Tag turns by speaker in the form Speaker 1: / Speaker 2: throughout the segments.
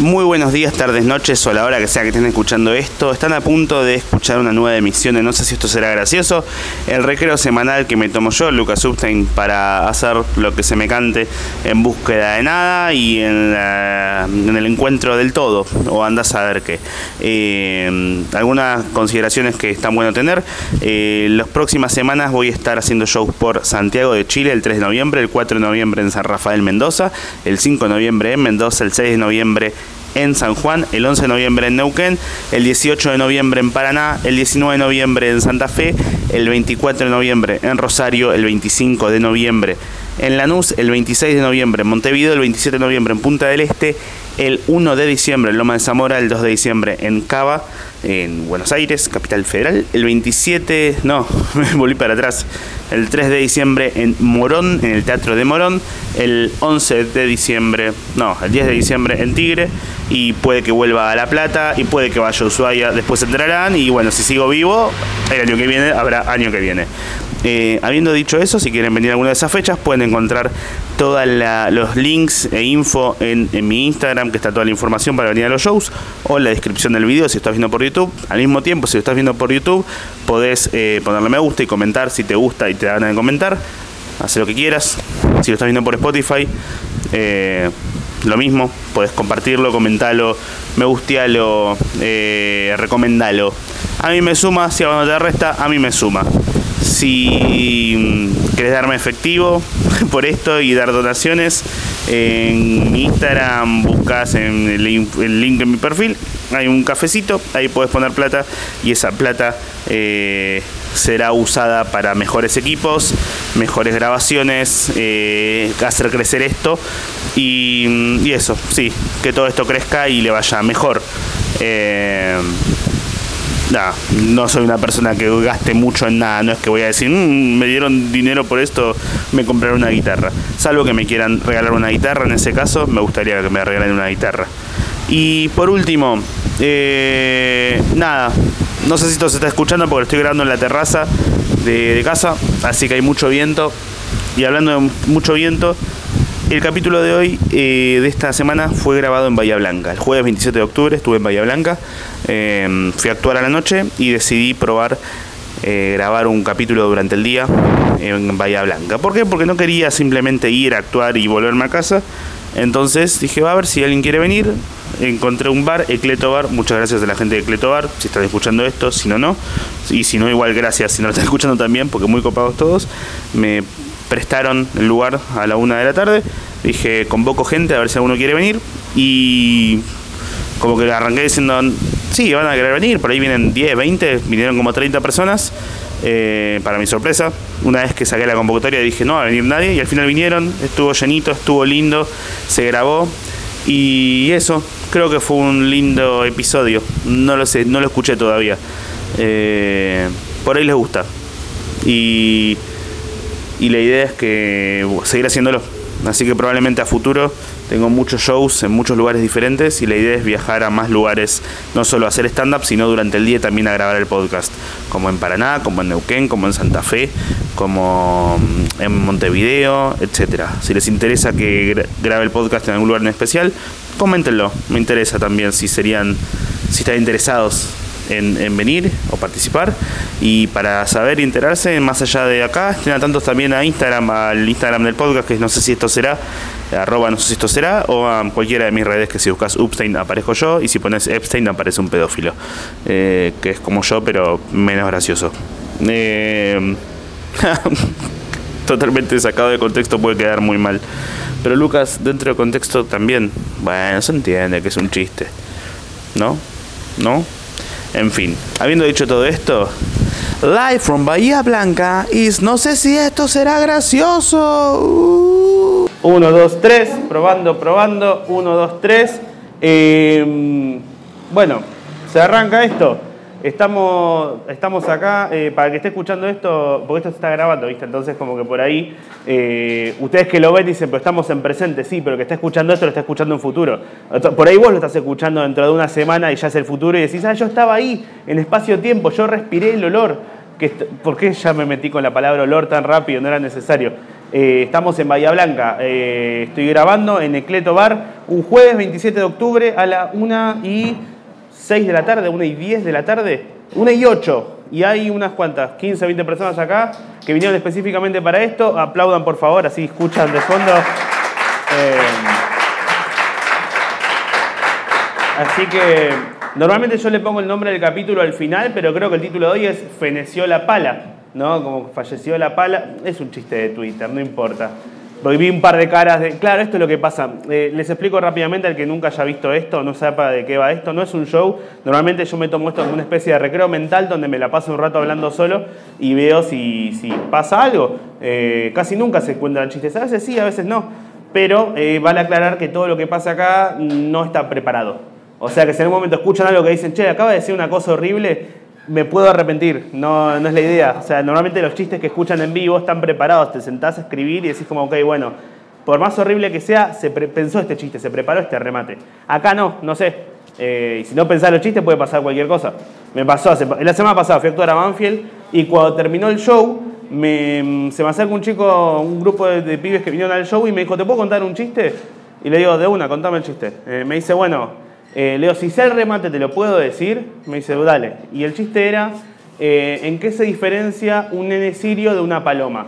Speaker 1: Muy buenos días, tardes, noches o a la hora que sea que estén escuchando esto. Están a punto de escuchar una nueva emisión de No sé si esto será gracioso. El recreo semanal que me tomo yo, Lucas Substein, para hacer lo que se me cante en búsqueda de nada y en, el encuentro del todo. O andas a ver qué. Eh, algunas consideraciones que están bueno tener. Eh, las próximas semanas voy a estar haciendo shows por Santiago de Chile el 3 de noviembre, el 4 de noviembre en San Rafael Mendoza, el 5 de noviembre en Mendoza, el 6 de noviembre en San Juan, el 11 de noviembre en Neuquén, el 18 de noviembre en Paraná, el 19 de noviembre en Santa Fe, el 24 de noviembre en Rosario, el 25 de noviembre en Lanús, el 26 de noviembre. En Montevideo, el 27 de noviembre. En Punta del Este, el 1 de diciembre. En Loma de Zamora, el 2 de diciembre. En Cava, en Buenos Aires, capital federal, el 27, no, me volví para atrás, el 3 de diciembre en Morón, en el Teatro de Morón, el 11 de diciembre, no, el 10 de diciembre en Tigre, y puede que vuelva a La Plata, y puede que vaya a Ushuaia, después entrarán, y bueno, si sigo vivo, el año que viene habrá año que viene. Eh, habiendo dicho eso, si quieren venir a alguna de esas fechas, pueden encontrar todos los links e info en, mi Instagram, que está toda la información para venir a los shows, o en la descripción del video si estás viendo por YouTube. Al mismo tiempo, si lo estás viendo por YouTube, podés eh, ponerle me gusta y comentar si te gusta y te dan a comentar. Haz lo que quieras. Si lo estás viendo por Spotify, eh, lo mismo, podés compartirlo, comentarlo, me gustealo, eh, recomendalo. A mí me suma, si a no te resta, a mí me suma. Si mm, querés darme efectivo por esto y dar donaciones, en Instagram buscas en el, link en mi perfil, hay un cafecito, ahí puedes poner plata y esa plata eh, será usada para mejores equipos, mejores grabaciones, eh, hacer crecer esto y, mm, y, eso, sí, que todo esto crezca y le vaya mejor. Eh, no soy una persona que gaste mucho en nada, no es que voy a decir, mm, me dieron dinero por esto, me compraron una guitarra. Salvo que me quieran regalar una guitarra, en ese caso me gustaría que me regalen una guitarra. Y por último, eh, nada, no sé si esto se está escuchando porque estoy grabando en la terraza de, de casa, así que hay mucho viento. Y hablando de mucho viento, el capítulo de hoy, eh, de esta semana, fue grabado en Bahía Blanca. El jueves 27 de octubre estuve en Bahía Blanca, em, fui a actuar a la noche y decidí probar eh, grabar un capítulo durante el día en Bahía Blanca. ¿Por qué? Porque no quería simplemente ir a actuar y volverme a casa. Entonces dije, va a ver si alguien quiere venir. Encontré un bar, Ecleto Bar. Muchas gracias a la gente de Ecleto Bar, si están escuchando esto, si no, no. Y si no, igual gracias si no lo están escuchando también, porque muy copados todos. Me prestaron el lugar a la una de la tarde. Dije, convoco gente a ver si alguno quiere venir. Y como que arranqué diciendo, sí, van a querer venir. Por ahí vienen 10, 20, vinieron como 30 personas. Eh, para mi sorpresa, una vez que saqué la convocatoria dije, no va a venir nadie. Y al final vinieron, estuvo llenito, estuvo lindo, se grabó. Y eso, creo que fue un lindo episodio. No lo sé, no lo escuché todavía. Eh, por ahí les gusta. Y y la idea es que seguir haciéndolo. Así que probablemente a futuro tengo muchos shows en muchos lugares diferentes y la idea es viajar a más lugares, no solo hacer stand-up, sino durante el día también a grabar el podcast, como en Paraná, como en Neuquén, como en Santa Fe, como mm, en Montevideo, etcétera. Si les interesa que grabe el podcast en algún lugar en especial, coméntenlo, me interesa también si serían, si están interesados en, venir o participar. Y para saber y enterarse, más allá de acá, estén atentos también a Instagram, al Instagram del podcast, que no sé si esto será, arroba no sé si esto será, o a cualquiera de mis redes que si buscas Upstein aparezco yo, y si pones Epstein aparece un pedófilo, eh, que es como yo, pero menos gracioso. Eh, totalmente sacado de contexto puede quedar muy mal. Pero Lucas, dentro de contexto también, bueno, se entiende que es un chiste. ¿No? ¿No? En fin, habiendo dicho todo esto, live from Bahía Blanca is no sé si esto será gracioso. 1, 2, 3, probando, probando, 1, 2, 3. bueno, se arranca esto. Estamos, estamos acá, eh, para que esté escuchando esto, porque esto se está grabando, ¿viste? Entonces, como que por ahí, eh, ustedes que lo ven dicen, pero estamos en presente, sí, pero que está escuchando esto lo está escuchando en futuro. Por ahí vos lo estás escuchando dentro de una semana y ya es el futuro y decís, ah, yo estaba ahí, en espacio-tiempo, yo respiré el olor. Que, ¿Por qué ya me metí con la palabra olor tan rápido? No era necesario. Eh, estamos en Bahía Blanca. Eh, estoy grabando en Ecleto Bar un jueves 27 de octubre a la 1 y 6 de la tarde, 1 y 10 de la tarde, 1 y 8. Y hay unas cuantas, 15, 20 personas acá que vinieron específicamente para esto. Aplaudan por favor, así escuchan de fondo. Eh, así que normalmente yo le pongo el nombre del capítulo al final, pero creo que el título de hoy es Feneció la pala. ¿no? Como falleció la pala, es un chiste de Twitter, no importa. Porque vi un par de caras de. Claro, esto es lo que pasa. Eh, les explico rápidamente al que nunca haya visto esto, no sepa de qué va esto. No es un show. Normalmente yo me tomo esto como una especie de recreo mental donde me la paso un rato hablando solo y veo si, si pasa algo. Eh, casi nunca se cuentan chistes. A veces sí, a veces no. Pero eh, vale aclarar que todo lo que pasa acá no está preparado. O sea que si en un momento escuchan algo que dicen, che, acaba de decir una cosa horrible, me puedo arrepentir, no, no es la idea. O sea, normalmente los chistes que escuchan en vivo están preparados, te sentás a escribir y decís como, ok, bueno, por más horrible que sea, se pensó este chiste, se preparó este remate. Acá no, no sé. Eh, y si no pensás los chistes puede pasar cualquier cosa. Me pasó, la semana pasada fui a actuar a Banfield y cuando terminó el show, se me acerca un chico, un grupo de, pibes que vinieron al show y me dijo, ¿te puedo contar un chiste? Y le digo, de una, contame el chiste. Eh, me dice, bueno, eh, Leo, si sé el remate, ¿te lo puedo decir? Me dice, dale. Y el chiste era, eh, ¿en qué se diferencia un nene sirio de una paloma?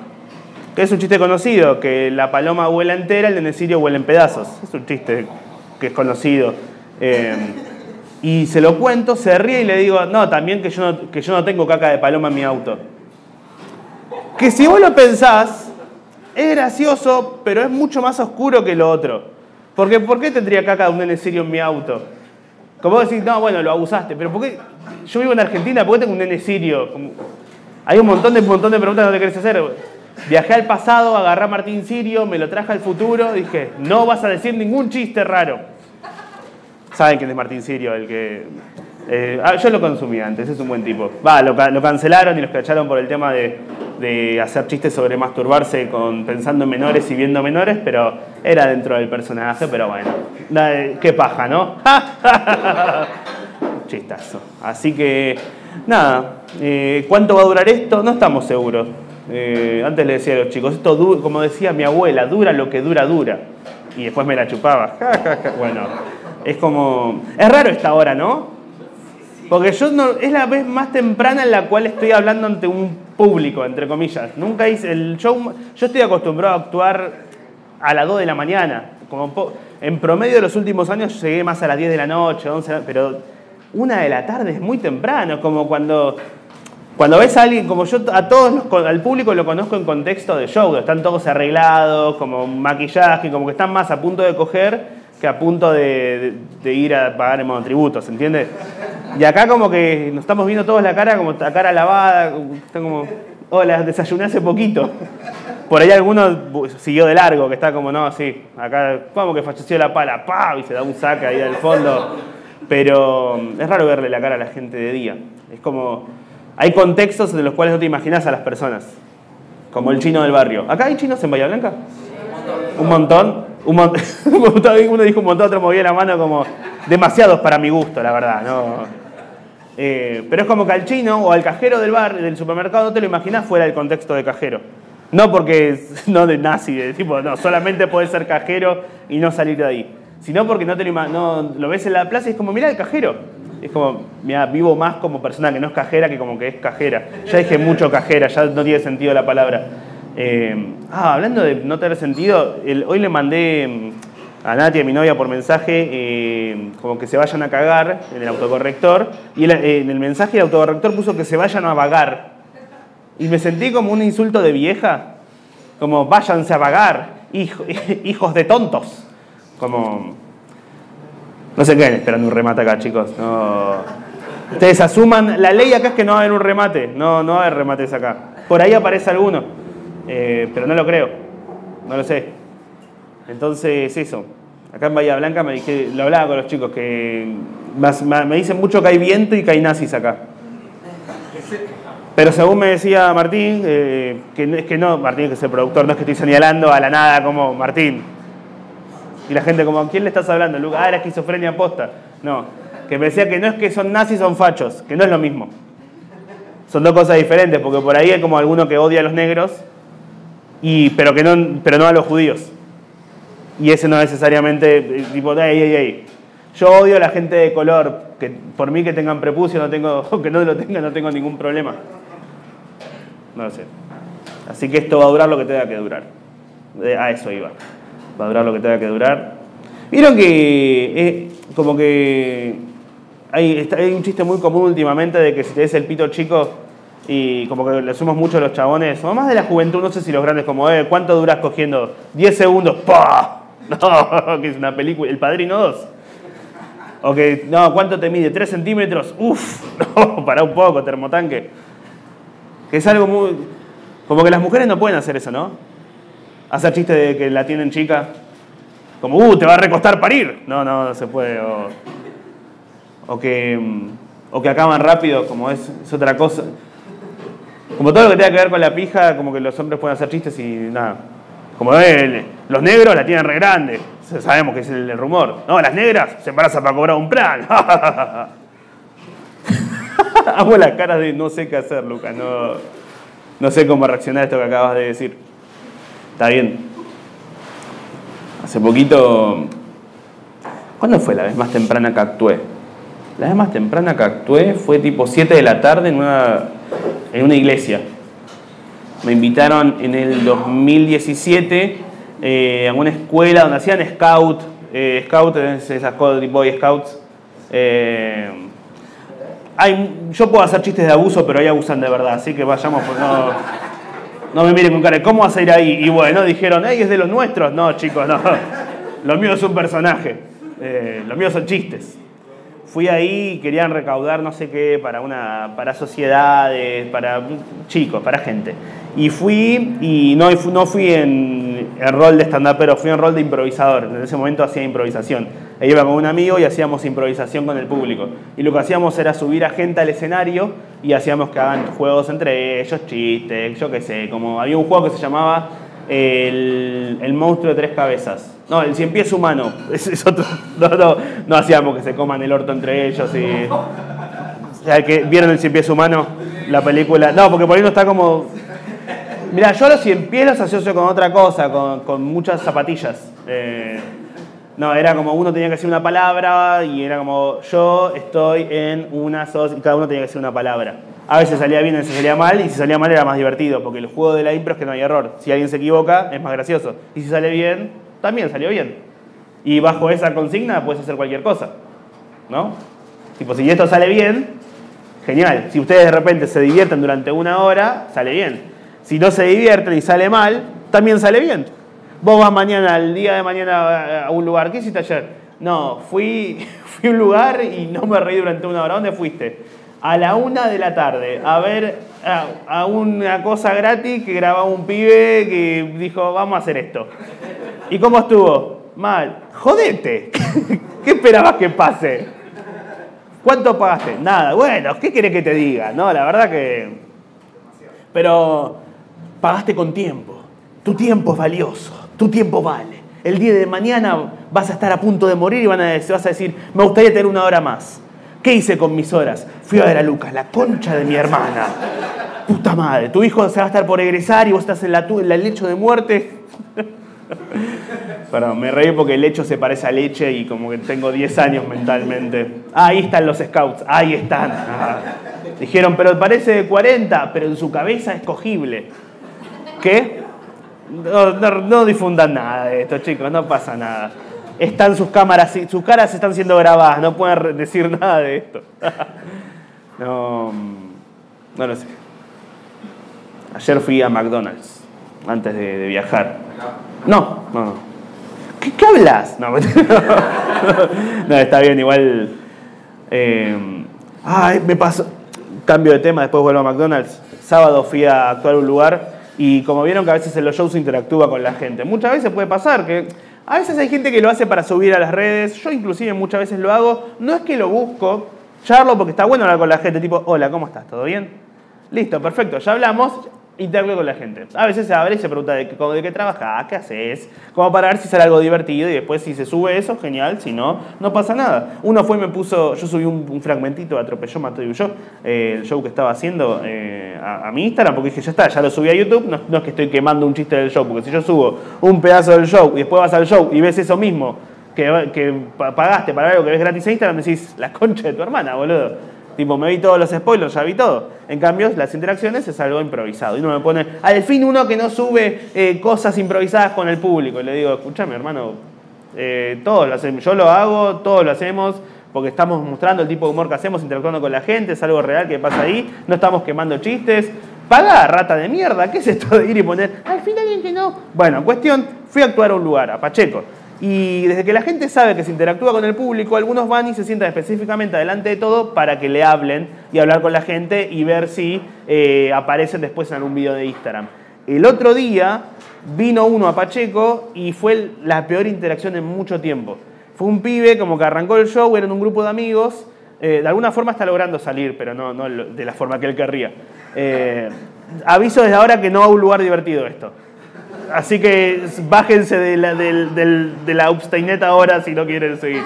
Speaker 1: Que es un chiste conocido, que la paloma vuela entera, el nene sirio vuela en pedazos. Es un chiste que es conocido. Eh, y se lo cuento, se ríe y le digo, no, también que yo no, que yo no tengo caca de paloma en mi auto. Que si vos lo pensás, es gracioso, pero es mucho más oscuro que lo otro. Porque ¿por qué tendría caca de un nene sirio en mi auto? Como vos decís, no, bueno, lo abusaste, pero ¿por qué? Yo vivo en Argentina, ¿por qué tengo un nene sirio? Hay un montón de, un montón de preguntas que no te querés hacer. Viajé al pasado, agarré a Martín Sirio, me lo traje al futuro, dije, no vas a decir ningún chiste raro. ¿Saben quién es Martín Sirio? El que eh, ah, yo lo consumí antes, es un buen tipo. Va, lo, cancelaron y los cacharon por el tema de, hacer chistes sobre masturbarse con, pensando en menores y viendo menores, pero era dentro del personaje, pero bueno, qué paja, ¿no? Chistazo. Así que, nada, eh, ¿cuánto va a durar esto? No estamos seguros. Eh, antes le decía a los chicos, esto, como decía mi abuela, dura lo que dura, dura. Y después me la chupaba. bueno, es como... Es raro esta hora, ¿no? Porque yo no, es la vez más temprana en la cual estoy hablando ante un público, entre comillas. Nunca hice el show. Yo estoy acostumbrado a actuar a las 2 de la mañana. Como en promedio de los últimos años llegué más a las 10 de la noche, 11, pero una de la tarde es muy temprano, como cuando cuando ves a alguien, como yo a todos al público lo conozco en contexto de show, están todos arreglados, como maquillaje, como que están más a punto de coger que a punto de, ir a pagar en monotributos, ¿entiendes? Y acá como que nos estamos viendo todos la cara, como la cara lavada, están como, hola, desayuné hace poquito. Por ahí alguno siguió de largo, que está como, no, sí, acá, como que falleció la pala, ¡pau! Y se da un saque ahí al fondo. Pero es raro verle la cara a la gente de día. Es como, hay contextos en los cuales no te imaginas a las personas. Como el chino del barrio. ¿Acá hay chinos en Bahía Blanca? Un montón. Uno dijo un montón, otro movía la mano como demasiados para mi gusto, la verdad. ¿no? Eh, pero es como que al chino o al cajero del bar, del supermercado, no te lo imaginas fuera del contexto de cajero. No porque, no de nazi, de tipo, no, solamente puedes ser cajero y no salir de ahí. Sino porque no te lo, no, lo ves en la plaza y es como, mira el cajero. Es como, mira, vivo más como persona que no es cajera que como que es cajera. Ya dije mucho cajera, ya no tiene sentido la palabra. Eh, ah, hablando de no tener sentido, hoy le mandé mm, a Nati, a mi novia, por mensaje, eh, como que se vayan a cagar en el autocorrector. Y eh, en el mensaje el autocorrector puso que se vayan a vagar. Y me sentí como un insulto de vieja. Como váyanse a vagar, hijos de tontos. Como. No se queden esperando un remate acá, chicos. Ustedes asuman. La ley acá es que no va a haber un remate. No, no va a haber remates acá. Por ahí aparece alguno. Eh, pero no lo creo, no lo sé. Entonces, eso. Acá en Bahía Blanca me dije, lo hablaba con los chicos, que me dicen mucho que hay viento y que hay nazis acá. Pero según me decía Martín, eh, que es que no, Martín que es el productor, no es que estoy señalando a la nada como Martín. Y la gente como, ¿a quién le estás hablando? Ah, era esquizofrenia posta. No, que me decía que no es que son nazis, son fachos, que no es lo mismo. Son dos cosas diferentes, porque por ahí hay como alguno que odia a los negros y, pero, que no, pero no a los judíos. Y ese no necesariamente, eh, tipo, ey, ey. Yo odio a la gente de color, que por mí que tengan prepucio, no tengo, que no lo tengan, no tengo ningún problema. No lo sé. Así que esto va a durar lo que tenga que durar. A eso iba. Va a durar lo que tenga que durar. Vieron que es como que hay, hay un chiste muy común últimamente de que si te des el pito chico y como que le sumamos mucho a los chabones, o más de la juventud, no sé si los grandes como, eh, ¿cuánto duras cogiendo? 10 segundos, ¡pah! No, que es una película, El Padrino 2. O que, no, ¿cuánto te mide? ¿3 centímetros? Uf, no, para un poco, termotanque. Que es algo muy... Como que las mujeres no pueden hacer eso, ¿no? Hacer chistes de que la tienen chica. Como, uh, te va a recostar parir. No, no, no se puede. O, o que, o que acaban rápido, como es, es otra cosa. Como todo lo que tenga que ver con la pija, como que los hombres pueden hacer chistes y nada. Como los negros la tienen re grande. Sabemos que es el, rumor. No, las negras se embarazan para cobrar un plan. Hago la cara de no sé qué hacer, Lucas. No, no sé cómo reaccionar a esto que acabas de decir. Está bien. Hace poquito. ¿Cuándo fue la vez más temprana que actué? La vez más temprana que actué fue tipo 7 de la tarde en una, en una iglesia. Me invitaron en el 2017 eh, a una escuela donde hacían scout. Eh, scout es esas Boy Scouts. Eh, yo puedo hacer chistes de abuso, pero ahí abusan de verdad, así que vayamos, pues no, no me miren con cara, ¿cómo vas a ir ahí? Y bueno, dijeron, ¡ey, es de los nuestros! No, chicos, no. Lo mío es un personaje. Eh, lo mío son chistes. Fui ahí y querían recaudar no sé qué para, una, para sociedades, para chicos, para gente. Y fui y no, no fui en el rol de stand-up, pero fui en rol de improvisador. En ese momento hacía improvisación. E iba con un amigo y hacíamos improvisación con el público. Y lo que hacíamos era subir a gente al escenario y hacíamos que hagan juegos entre ellos, chistes, yo qué sé. Como había un juego que se llamaba el, el monstruo de tres cabezas no, el cien pies humano. Es, otro. No, hacíamos que se coman el orto entre ellos y. que, ¿Vieron el cien pies humano? La película. No, porque por ahí no está como. Mira, yo los cien pies los asocio con otra cosa, con, muchas zapatillas. Eh, no, era como uno tenía que decir una palabra y era como yo estoy en una y cada uno tenía que decir una palabra. A veces salía bien, a veces salía mal y si salía mal era más divertido porque el juego de la impro es que no hay error. Si alguien se equivoca es más gracioso y si sale bien también salió bien. Y bajo esa consigna puedes hacer cualquier cosa. ¿No? Tipo, si esto sale bien, genial. Si ustedes de repente se divierten durante una hora, sale bien. Si no se divierten y sale mal, también sale bien. Vos vas mañana, al día de mañana, a un lugar. ¿Qué hiciste ayer? No, fui, fui a un lugar y no me reí durante una hora. ¿Dónde fuiste? A la una de la tarde, a ver a, una cosa gratis que grababa un pibe que dijo, vamos a hacer esto. ¿Y cómo estuvo? Mal. Jodete. ¿Qué esperabas que pase? ¿Cuánto pagaste? Nada. Bueno, ¿qué querés que te diga? No, la verdad que. Pero pagaste con tiempo. Tu tiempo es valioso. Tu tiempo vale. El día de mañana vas a estar a punto de morir y van a, vas a decir, me gustaría tener una hora más. ¿Qué hice con mis horas? Fui a ver a Lucas, la concha de mi hermana. Puta madre, tu hijo se va a estar por egresar y vos estás en, la, lecho de muerte. Perdón, me reí porque el lecho se parece a leche y como que tengo 10 años mentalmente. ahí están los scouts, ahí están. Dijeron, pero parece de 40, pero en su cabeza es cogible. ¿Qué? No, difundan nada de esto, chicos, no pasa nada. Están sus cámaras, sus caras están siendo grabadas, no pueden decir nada de esto. No, no lo sé. Ayer fui a McDonald's antes de viajar. No, no. ¿Qué, hablas? No, no, está bien, igual. Eh, ay, me pasó. Cambio de tema, después vuelvo a McDonald's. Sábado fui a actuar un lugar y como vieron que a veces en los shows interactúa con la gente. Muchas veces puede pasar que a veces hay gente que lo hace para subir a las redes. Yo inclusive muchas veces lo hago. No es que lo busco, charlo porque está bueno hablar con la gente, tipo, hola, ¿cómo estás? ¿Todo bien? Listo, perfecto, ya hablamos interactúe con la gente. A veces se abre y se pregunta de, qué- de qué trabajas, qué haces, como para ver si sale algo divertido y después si se sube eso, genial, si no, no pasa nada. Uno fue y me puso, yo subí un, fragmentito Atropelló, Mató y yo, el show que estaba haciendo eh, a, mi Instagram, porque dije, ya está, ya lo subí a YouTube, no, es que estoy quemando un chiste del show, porque si yo subo un pedazo del show y después vas al show y ves eso mismo que, que pa- pagaste para algo que ves gratis en Instagram, decís, la concha de tu hermana, boludo. Tipo, me vi todos los spoilers, ya vi todo. En cambio, las interacciones es algo improvisado. Y uno me pone, al fin uno que no sube eh, cosas improvisadas con el público. Y le digo, escúchame, hermano, eh, todos lo hacemos. Yo lo hago, todos lo hacemos, porque estamos mostrando el tipo de humor que hacemos, interactuando con la gente, es algo real que pasa ahí. No estamos quemando chistes. Paga, rata de mierda. ¿Qué es esto de ir y poner, al fin alguien que no? Bueno, cuestión, fui a actuar a un lugar, a Pacheco. Y desde que la gente sabe que se interactúa con el público, algunos van y se sientan específicamente adelante de todo para que le hablen y hablar con la gente y ver si eh, aparecen después en algún video de Instagram. El otro día vino uno a Pacheco y fue la peor interacción en mucho tiempo. Fue un pibe como que arrancó el show, eran un grupo de amigos, eh, de alguna forma está logrando salir, pero no, de la forma que él querría. Eh, aviso desde ahora que no a un lugar divertido esto. Así que bájense de la, de ahora si no quieren seguir.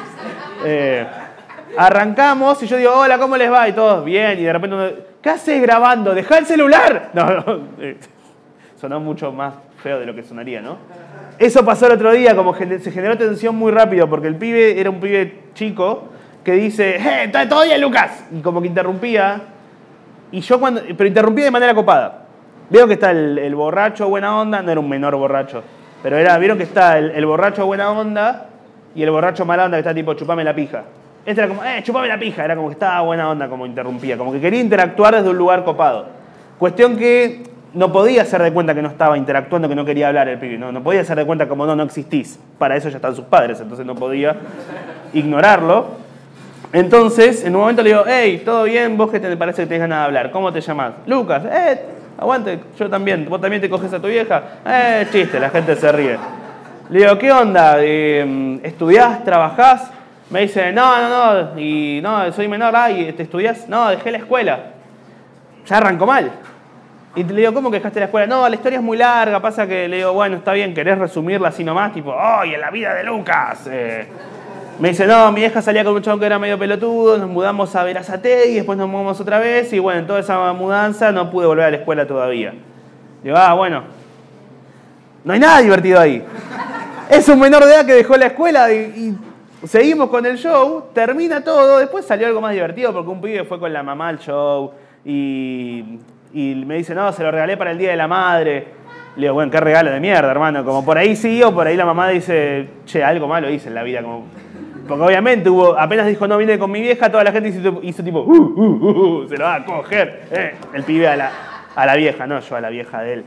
Speaker 1: Eh, arrancamos y yo digo, hola, ¿cómo les va? Y todos, bien. Y de repente uno, ¿qué haces grabando? ¡Deja el celular! No, no. eh, sonó mucho más feo de lo que sonaría, ¿no? Eso pasó el otro día, como se generó tensión muy rápido, porque el pibe era un pibe chico que dice, ¡eh, todo Lucas! Y como que interrumpía. Y yo cuando. Pero interrumpía de manera copada. Vieron que está el, borracho buena onda, no era un menor borracho, pero era, vieron que está el, el borracho buena onda y el borracho mala onda que está tipo chupame la pija. Este era como, eh, chupame la pija, era como que estaba buena onda, como interrumpía, como que quería interactuar desde un lugar copado. Cuestión que no podía hacer de cuenta que no estaba interactuando, que no quería hablar el pibe, no, no podía hacer de cuenta como no, no existís. Para eso ya están sus padres, entonces no podía ignorarlo. Entonces, en un momento le digo, hey, ¿todo bien? Vos que te parece que tenés ganas de hablar, ¿cómo te llamas? Lucas, eh, aguante, yo también, vos también te coges a tu vieja, eh, chiste, la gente se ríe. Le digo, ¿qué onda? Eh, ¿Estudiás? ¿Trabajás? Me dice, no, no, no, y no, soy menor, ah, ¿y te estudiás? No, dejé la escuela. Ya arrancó mal. Y le digo, ¿cómo que dejaste la escuela? No, la historia es muy larga, pasa que le digo, bueno, está bien, ¿querés resumirla así nomás? Tipo, ¡ay, en la vida de Lucas! Eh, me dice, no, mi hija salía con un chabón que era medio pelotudo, nos mudamos a Verazate y después nos mudamos otra vez y bueno, en toda esa mudanza no pude volver a la escuela todavía. Digo, ah, bueno, no hay nada divertido ahí. Es un menor de edad que dejó la escuela y, seguimos con el show, termina todo, después salió algo más divertido porque un pibe fue con la mamá al show y, y me dice, no, se lo regalé para el Día de la Madre. Le digo, bueno, qué regalo de mierda, hermano. Como por ahí sí o por ahí la mamá dice, che, algo malo hice en la vida. Como... Porque obviamente hubo, apenas dijo, no, vine con mi vieja, toda la gente hizo, tipo, uh, uh, uh, uh, se lo va a coger. Eh, el pibe a la, a la vieja, no, yo a la vieja de él.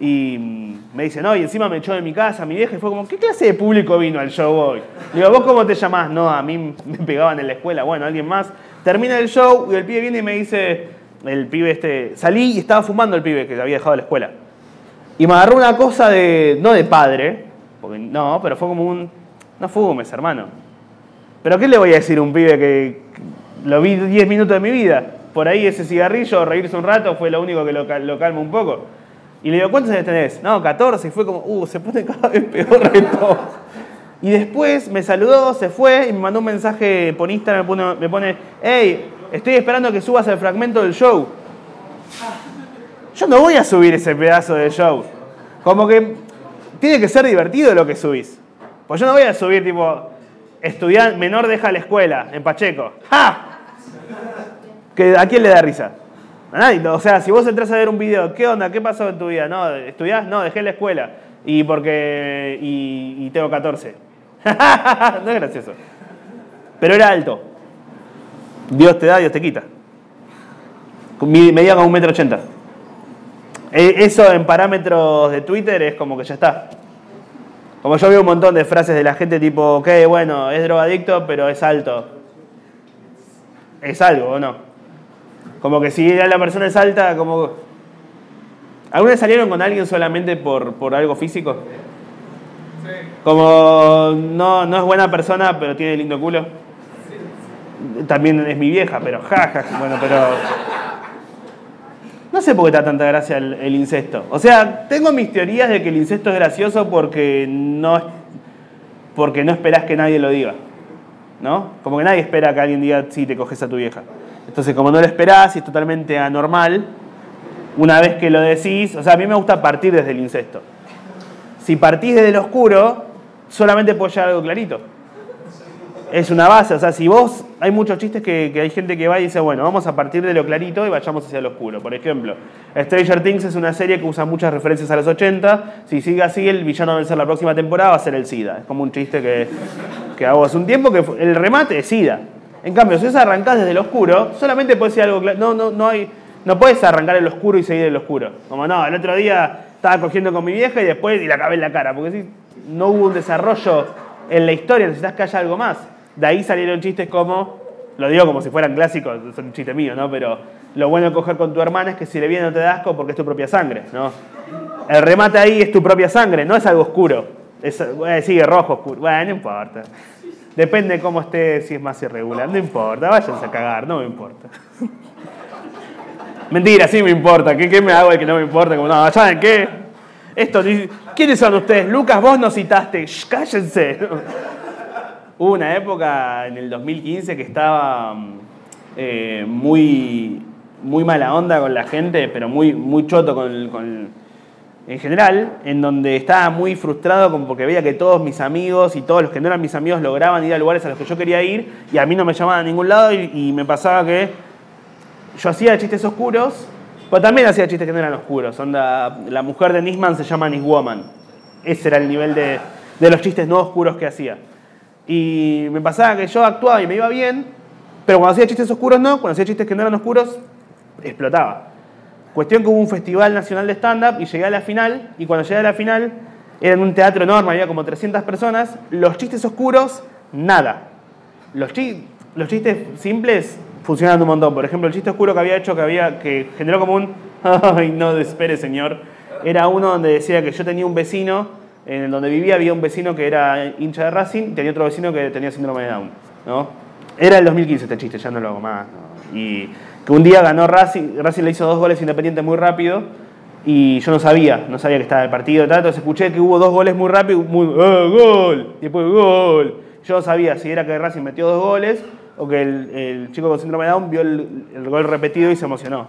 Speaker 1: Y mm, me dice, no, y encima me echó de mi casa mi vieja y fue como, ¿qué clase de público vino al show hoy? Le digo, ¿vos cómo te llamás? No, a mí me pegaban en la escuela, bueno, alguien más. Termina el show y el pibe viene y me dice, el pibe este, salí y estaba fumando el pibe que había dejado la escuela. Y me agarró una cosa de, no de padre, porque no, pero fue como un, no fumes, hermano. ¿Pero qué le voy a decir a un pibe que lo vi 10 minutos de mi vida? Por ahí ese cigarrillo, reírse un rato, fue lo único que lo, cal- lo calma un poco. Y le digo, ¿cuántos años tenés? No, 14. Y fue como, uh, se pone cada vez peor esto. Y después me saludó, se fue y me mandó un mensaje por Instagram, me pone, me pone hey, estoy esperando que subas el fragmento del show. Yo no voy a subir ese pedazo de show. Como que tiene que ser divertido lo que subís. Pues yo no voy a subir tipo, estudiante menor deja la escuela en Pacheco. ¡Ja! ¿Que, ¿A quién le da risa? A nadie. O sea, si vos entras a ver un video, ¿qué onda? ¿Qué pasó en tu vida? No, ¿estudiás? No, dejé la escuela. Y porque. y, tengo 14. no es gracioso. Pero era alto. Dios te da, Dios te quita. Medía como un metro ochenta. Eh, Eso en parámetros de Twitter es como que ya está. Como yo veo un montón de frases de la gente tipo, ok, bueno, es drogadicto, pero es alto. Es algo, ¿o no? Como que si la persona es alta, como... ¿Alguna vez salieron con alguien solamente por, por algo físico? Como no, no es buena persona, pero tiene lindo culo. También es mi vieja, pero jaja. Bueno, pero. No sé por qué da tanta gracia el, incesto. O sea, tengo mis teorías de que el incesto es gracioso porque no, porque no esperás que nadie lo diga. ¿No? Como que nadie espera que alguien diga, sí, te coges a tu vieja. Entonces, como no lo esperás y es totalmente anormal, una vez que lo decís, o sea, a mí me gusta partir desde el incesto. Si partís desde el oscuro, solamente puede llegar algo clarito es una base. O sea, si vos, hay muchos chistes que, hay gente que va y dice, bueno, vamos a partir de lo clarito y vayamos hacia lo oscuro. Por ejemplo, Stranger Things es una serie que usa muchas referencias a los 80. Si sigue así, el villano va a ser la próxima temporada, va a ser el SIDA. Es como un chiste que, que hago hace un tiempo, que el remate es SIDA. En cambio, si vos arrancás desde lo oscuro, solamente puede ser algo claro. No, no, no hay. No puedes arrancar el oscuro y seguir el oscuro. Como no, el otro día estaba cogiendo con mi vieja y después y la acabé en la cara. Porque si no hubo un desarrollo en la historia, necesitas que haya algo más. De ahí salieron chistes como, lo digo como si fueran clásicos, son un chiste mío, ¿no? Pero lo bueno de coger con tu hermana es que si le viene no te da asco porque es tu propia sangre, ¿no? El remate ahí es tu propia sangre, no es algo oscuro. Es, sigue rojo oscuro. Bueno, no importa. Depende de cómo esté, si es más irregular. No importa, váyanse a cagar, no me importa. Mentira, sí me importa. ¿Qué, ¿Qué, me hago de que no me importa? Como, no, ¿saben qué? Esto, ¿Quiénes son ustedes? Lucas, vos no citaste. Shh, cállense. Hubo una época en el 2015 que estaba eh, muy, muy mala onda con la gente, pero muy, muy choto con, en general, en donde estaba muy frustrado porque veía que todos mis amigos y todos los que no eran mis amigos lograban ir a lugares a los que yo quería ir y a mí no me llamaban a ningún lado y, me pasaba que yo hacía chistes oscuros, pero también hacía chistes que no eran oscuros. La mujer de Nisman se llama Niswoman. Ese era el nivel de, de los chistes no oscuros que hacía. Y me pasaba que yo actuaba y me iba bien, pero cuando hacía chistes oscuros no, cuando hacía chistes que no eran oscuros, explotaba. Cuestión que hubo un festival nacional de stand-up y llegué a la final, y cuando llegué a la final, era en un teatro enorme, había como 300 personas, los chistes oscuros, nada. Los, los chistes simples funcionan un montón. Por ejemplo, el chiste oscuro que había hecho, que, había, que generó como un, ay, no espere señor, era uno donde decía que yo tenía un vecino en donde vivía había un vecino que era hincha de Racing y tenía otro vecino que tenía síndrome de Down. ¿no? Era el 2015 este chiste, ya no lo hago más. Y que un día ganó Racing, Racing le hizo dos goles independientes muy rápido y yo no sabía, no sabía que estaba el partido. Entonces escuché que hubo dos goles muy rápido, muy, ¡Oh, gol! Y después gol. Yo no sabía si era que Racing metió dos goles o que el, chico con síndrome de Down vio el, el gol repetido y se emocionó.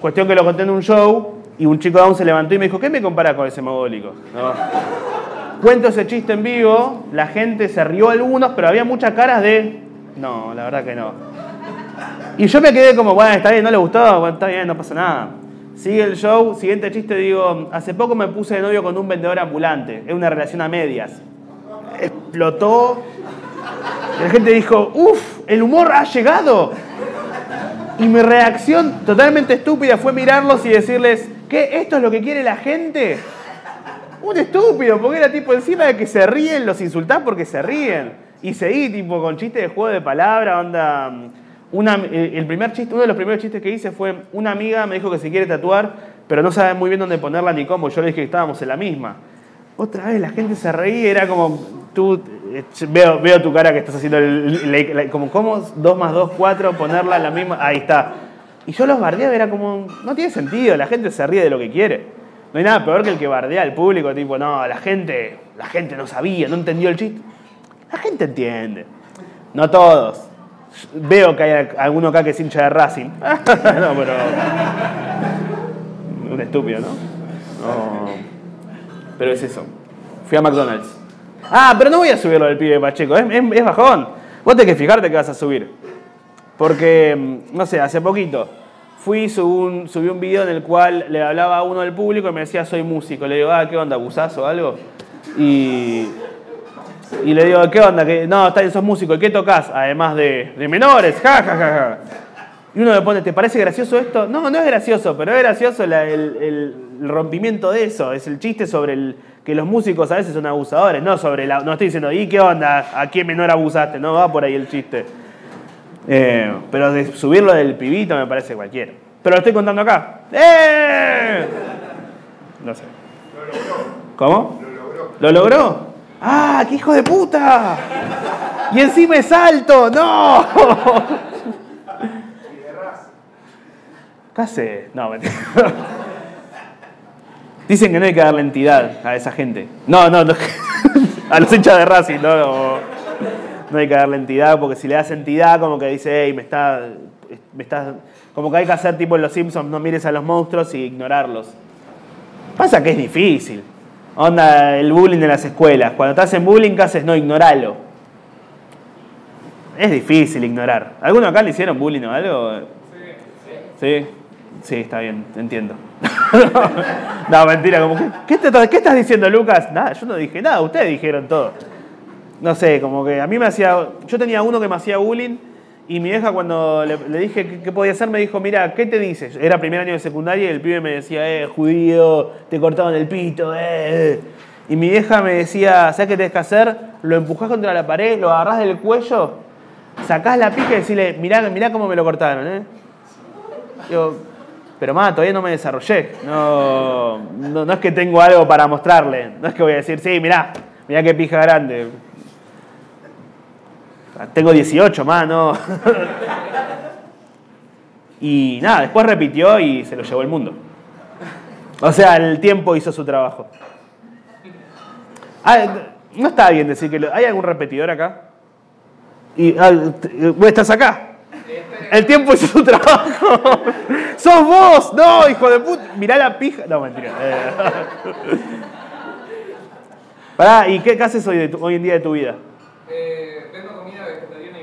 Speaker 1: Cuestión que lo conté en un show y un chico aún se levantó y me dijo, ¿qué me compara con ese mogólico? Cuento ese chiste en vivo, la gente se rió algunos, pero había muchas caras de, no, la verdad que no. Y yo me quedé como, bueno, está bien, no le gustó, bueno, está bien, no pasa nada. Sigue el show, siguiente chiste, digo, hace poco me puse de novio con un vendedor ambulante, es una relación a medias. Explotó. la gente dijo, uff, el humor ha llegado. Y mi reacción totalmente estúpida fue mirarlos y decirles, ¿qué? ¿Esto es lo que quiere la gente? Un estúpido, porque era tipo encima de que se ríen, los insultás porque se ríen. Y seguí tipo con chistes de juego de palabra, onda... Una, el primer chiste, uno de los primeros chistes que hice fue, una amiga me dijo que se quiere tatuar, pero no sabe muy bien dónde ponerla ni cómo. Yo le dije que estábamos en la misma. Otra vez la gente se reía, era como, tú, eh, veo, veo tu cara que estás haciendo, como, ¿cómo? 2 más 2, 4, ponerla en la misma, ahí está. Y yo los bardeaba, era como, no tiene sentido, la gente se ríe de lo que quiere. No hay nada peor que el que bardea al público, tipo, no, la gente, la gente no sabía, no entendió el chiste. La gente entiende. No todos. Veo que hay alguno acá que es hincha de Racing. no, pero. Un estúpido, ¿no? No. Pero es eso. Fui a McDonald's. Ah, pero no voy a subirlo del pibe Pacheco, es, bajón. Vos tenés que fijarte que vas a subir. Porque, mm, no sé, hace poquito fui, subí un, subí un video en el cual le hablaba a uno del público y me decía, soy músico. Le digo, ah, ¿qué onda, abusás o algo? Y, y le digo, ¿qué onda? que No, está sos músico. ¿Y qué tocas? Además de, de menores, ja, ja, ja, ja. Y uno me pone, ¿te parece gracioso esto? No, no es gracioso, pero es gracioso el, el, rompimiento de eso. Es el chiste sobre el, que los músicos a veces son abusadores, no sobre la, no estoy diciendo, ¿y qué onda? ¿A qué menor abusaste? No va por ahí el chiste. Eh, pero de subirlo del pibito me parece cualquiera. Pero lo estoy contando acá. ¡Eh! No sé. Lo logró. ¿Cómo? Lo logró. ¿Lo logró? ¡Ah, qué hijo de puta! Y encima es alto, ¡no! ¿Qué hace? No, mentira. Dicen que no hay que darle entidad a esa gente. No, no, no. a los hinchas de Racing, no, no. No hay que darle entidad, porque si le das entidad, como que dice, hey, me está, me está. Como que hay que hacer tipo en los Simpsons, no mires a los monstruos y ignorarlos. Pasa que es difícil. Onda el bullying en las escuelas. Cuando te hacen bullying, ¿qué haces? No, ignoralo. Es difícil ignorar. ¿Alguno acá le hicieron bullying o algo? Sí. Sí, está bien, entiendo. no, mentira, como que, ¿qué, te- ¿qué estás diciendo, Lucas? Nada, yo no dije nada, ustedes dijeron todo. No sé, como que a mí me hacía. Yo tenía uno que me hacía bullying y mi vieja, cuando le, dije qué, podía hacer, me dijo: Mira, ¿qué te dices? Era primer año de secundaria y el pibe me decía: Eh, judío, te cortaban el pito, eh. Y mi vieja me decía: ¿Sabes qué tenés que hacer? Lo empujás contra la pared, lo agarrás del cuello, sacás la pica y decirle: Mirá, mirá cómo me lo cortaron, eh. Digo, pero más, todavía no me desarrollé. No, no, no es que tengo algo para mostrarle. No es que voy a decir, sí, mirá, mirá qué pija grande. Tengo 18 más, no. Y nada, después repitió y se lo llevó el mundo. O sea, el tiempo hizo su trabajo. Ah, no está bien decir que... lo- ¿Hay algún repetidor acá? Y, ah, ¿Vos estás acá? El tiempo hizo su trabajo. ¡Sos vos! ¡No, hijo de puta! Mirá la pija. No, mentira. Eh. Pará, ¿y qué, qué haces hoy, de tu- hoy en día de tu vida?
Speaker 2: Eh, vendo comida vegetariana y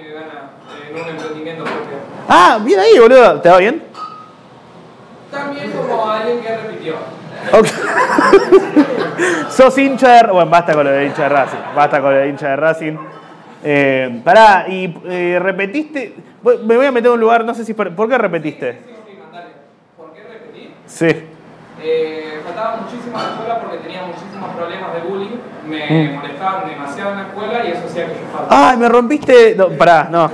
Speaker 2: vegana en un emprendimiento propio.
Speaker 1: Ah, bien ahí, boludo. ¿Te va bien?
Speaker 2: También como alguien que repitió.
Speaker 1: Ok. Sos hincha de... Bueno, basta con lo de hincha de Racing. Basta con lo de hincha de Racing. Eh, pará, y eh, repetiste... Me voy a meter en un lugar, no sé si... ¿Por, ¿por qué repetiste?
Speaker 2: ¿Por qué repetí?
Speaker 1: Sí.
Speaker 2: Eh, faltaba muchísimo a la escuela porque tenía muchísimos problemas de bullying. Me molestaban demasiado en la escuela y eso hacía que yo faltara.
Speaker 1: Ay, me rompiste... No, pará, no.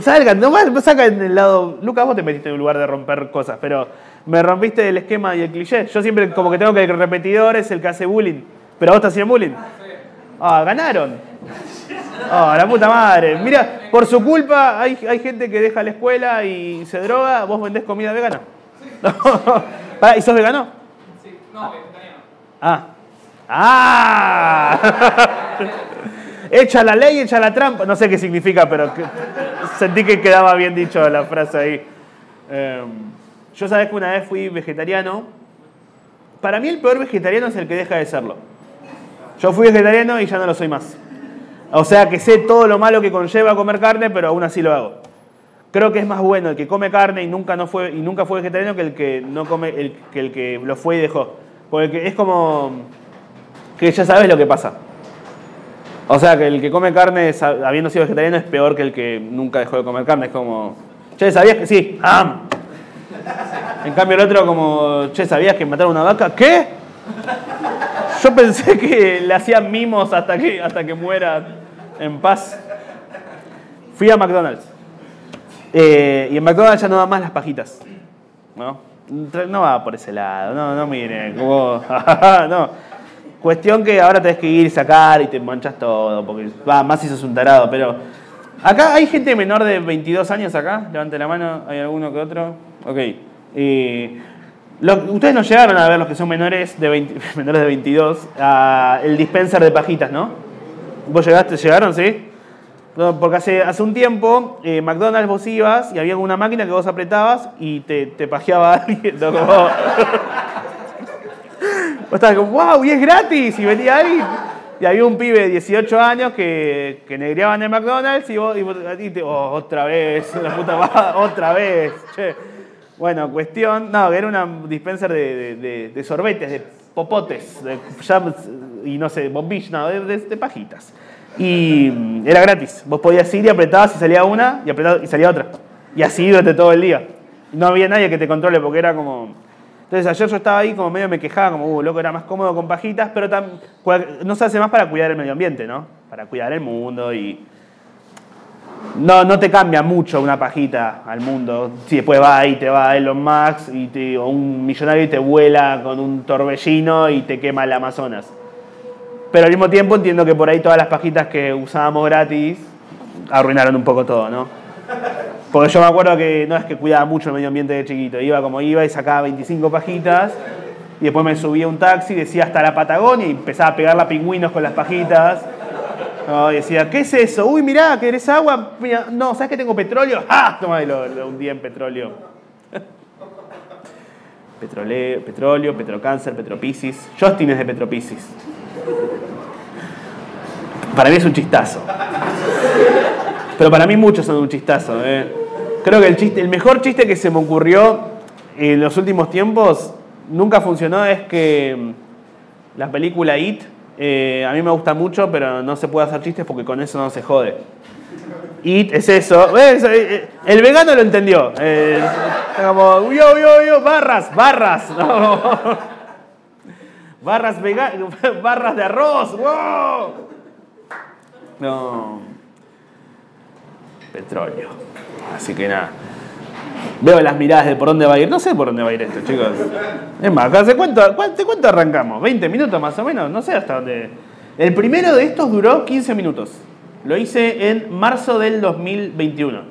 Speaker 1: Salgan, no más saca en el lado... Lucas, vos te metiste en un lugar de romper cosas, pero me rompiste el esquema y el cliché. Yo siempre como que tengo que el repetidor es el que hace bullying. Pero vos te hacían bullying. Ah, ganaron. Ah, la puta madre. Mira, por su culpa hay, hay gente que deja la escuela y se droga, vos vendés comida vegana. Pará, ¿Y sos vegano?
Speaker 2: Sí, no, vegetariano.
Speaker 1: Ah. ¡Ah! echa la ley, echa la trampa. No sé qué significa, pero sentí que quedaba bien dicho la frase ahí. Eh, yo sabés que una vez fui vegetariano. Para mí el peor vegetariano es el que deja de serlo. Yo fui vegetariano y ya no lo soy más. O sea que sé todo lo malo que conlleva comer carne, pero aún así lo hago. Creo que es más bueno el que come carne y nunca, no fue, y nunca fue vegetariano que el que no come, el, que el que lo fue y dejó. Porque es como que ya sabes lo que pasa. O sea, que el que come carne habiendo sido vegetariano es peor que el que nunca dejó de comer carne. Es como, che, ¿sabías que sí? ¡Ah! En cambio el otro como, che, ¿sabías que mataron una vaca? ¿Qué? Yo pensé que le hacían mimos hasta que, hasta que muera en paz. Fui a McDonald's. Eh, y en McDonald's ya no dan más las pajitas. ¿No? No va por ese lado. No, no miren. Como, no. Cuestión que ahora tenés que ir sacar y te manchas todo. Porque va, más si sos un tarado. Pero. Acá hay gente menor de 22 años acá. Levante la mano. ¿Hay alguno que otro? Ok. Y lo- ustedes no llegaron a ver los que son menores de 20 menores de 22 a el dispenser de pajitas, ¿no? ¿Vos llegaste, llegaron, sí? Porque hace, hace un tiempo eh, McDonald's vos ibas y había una máquina que vos apretabas y te, te pajeaba alguien. ¿no? vos estabas como, wow, y es gratis. Y venía alguien. Y había un pibe de 18 años que, que negreaba en McDonald's y vos, y vos- oh, otra vez, la puta otra vez. Che. Bueno, cuestión, no, era una dispenser de, de- sorbetes, de popotes, de jams y no sé, bombillas, no, de, pajitas. Y mm, era gratis. Vos podías ir y apretabas y salía una y apretabas y salía otra. Y así durante todo el día. No había nadie que te controle porque era como... Entonces ayer yo estaba ahí como medio me quejaba, como, uh, loco, era más cómodo con pajitas, pero tam- no se hace más para cuidar el medio ambiente, ¿no? Para cuidar el mundo y... No, no te cambia mucho una pajita al mundo. Si después va y te va Elon Musk y te- o un millonario y te vuela con un torbellino y te quema el Amazonas. Pero al mismo tiempo entiendo que por ahí todas las pajitas que usábamos gratis arruinaron un poco todo, ¿no? Porque yo me acuerdo que no es que cuidaba mucho el medio ambiente de chiquito, iba como iba y sacaba 25 pajitas y después me subía un taxi, decía hasta la Patagonia y empezaba a pegar a pingüinos con las pajitas. No, y decía, ¿qué es eso? Uy, mirá, ¿querés agua? No, ¿sabes que tengo petróleo? ¡Ah! Toma, lo, lo hundía en petróleo. Petroleo, petróleo, petrocáncer, petropisis. Justin es de petropisis. Para mí es un chistazo. Pero para mí muchos son un chistazo. ¿eh? Creo que el, chiste, el mejor chiste que se me ocurrió en los últimos tiempos nunca funcionó es que mm, la película It, eh, a mí me gusta mucho, pero no se puede hacer chistes porque con eso no se jode. It es eso. ¿Ves? Eh, El vegano lo entendió. Eh, como, yo, yo, yo, barras, barras. No. Barras, vega- barras de arroz. ¡Wow! No. Petróleo. Así que nada. Veo las miradas de por dónde va a ir. No sé por dónde va a ir esto, chicos. Es más, ¿hace cuánto, cuánto, cuánto arrancamos? ¿20 minutos más o menos? No sé hasta dónde. El primero de estos duró 15 minutos. Lo hice en marzo del 2021.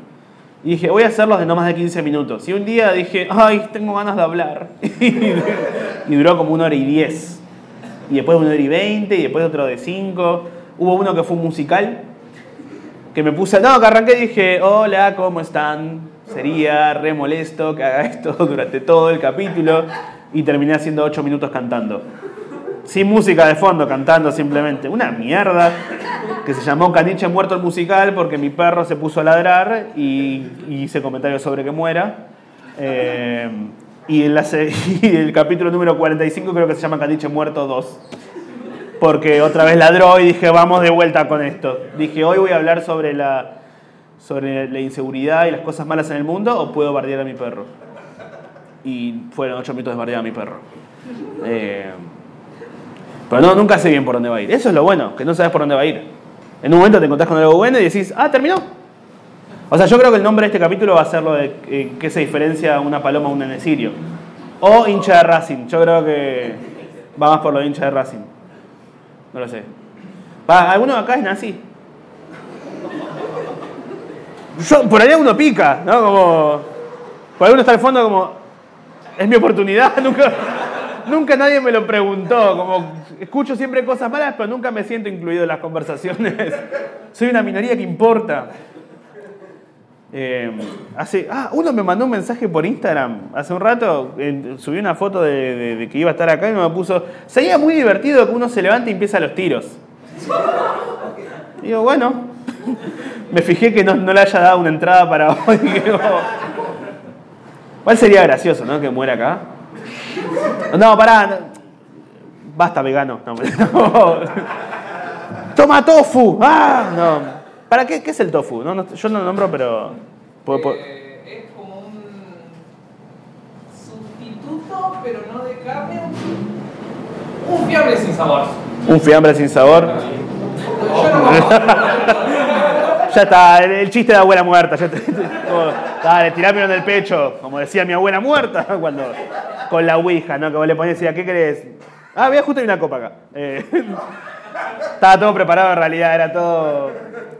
Speaker 1: Y dije, voy a hacerlos de no más de 15 minutos. Y un día dije, ay, tengo ganas de hablar. y duró como una hora y 10. Y después una hora y 20, y después otro de 5. Hubo uno que fue musical, que me puse, no, que arranqué y dije, hola, ¿cómo están? Sería re molesto que haga esto durante todo el capítulo y terminé haciendo 8 minutos cantando. Sin música de fondo, cantando simplemente. Una mierda que se llamó Caniche Muerto el Musical porque mi perro se puso a ladrar y, hice comentarios sobre que muera. Eh, y, se- y el capítulo número 45 creo que se llama Caniche Muerto 2 porque otra vez ladró y dije, vamos de vuelta con esto. Dije, hoy voy a hablar sobre la, sobre la inseguridad y las cosas malas en el mundo o puedo bardear a mi perro. Y fueron ocho minutos de bardear a mi perro. Eh, pero no, nunca sé bien por dónde va a ir. Eso es lo bueno, que no sabes por dónde va a ir. En un momento te encontrás con algo bueno y decís, ah, terminó. O sea, yo creo que el nombre de este capítulo va a ser lo de eh, qué se diferencia una paloma a un nenecirio. O hincha de Racing. Yo creo que va más por lo de hincha de Racing. No lo sé. Va, ¿Alguno acá es nazi? Yo, por ahí uno pica, ¿no? Como. Por ahí uno está al fondo como. Es mi oportunidad. Nunca, nunca nadie me lo preguntó. Como. Escucho siempre cosas malas, pero nunca me siento incluido en las conversaciones. Soy una minoría que importa. Eh, hace, ah, uno me mandó un mensaje por Instagram hace un rato, eh, subí una foto de, que iba a estar acá y me puso, sería muy divertido que uno se levante y empieza los tiros. Digo, bueno, me fijé que no, no le haya dado una entrada para hoy. ¿Cuál sería gracioso, no? Que muera acá. No, pará. Basta, vegano. No, no. Toma tofu. Ah, no. ¿Para qué? ¿Qué es el tofu? No, no, yo no lo nombro, pero. puedo- puedo-
Speaker 2: Eh, es como un sustituto, pero no de carne. Un fiambre sin sabor.
Speaker 1: Un fiambre sin sabor.
Speaker 2: Yo no como.
Speaker 1: Ya está, el, el chiste de abuela muerta. Ya te- como, dale, tirámelo en el pecho, como decía mi abuela muerta, cuando con la ouija, ¿no? Que vos le ponías y decía, ¿qué querés? Ah, voy a justo hay una copa acá. Eh, estaba todo preparado en realidad, era todo.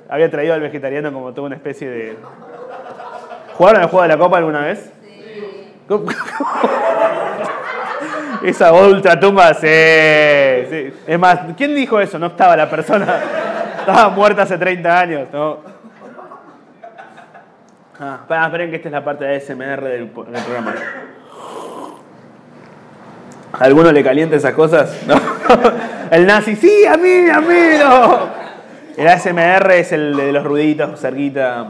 Speaker 1: Había traído al vegetariano como toda una especie de. ¿Jugaron al juego de la copa alguna vez? ¿Cómo- Esa ultratumba, sí, sí. Es más, ¿quién dijo eso? No estaba la persona. Estaba muerta hace 30 años, ¿no? Ah, esperen que esta es la parte de ASMR del, del programa. ¿A alguno le calienta esas cosas? No. El nazi, sí, a mí, a mí, no. El ASMR es el de los ruiditos cerquita.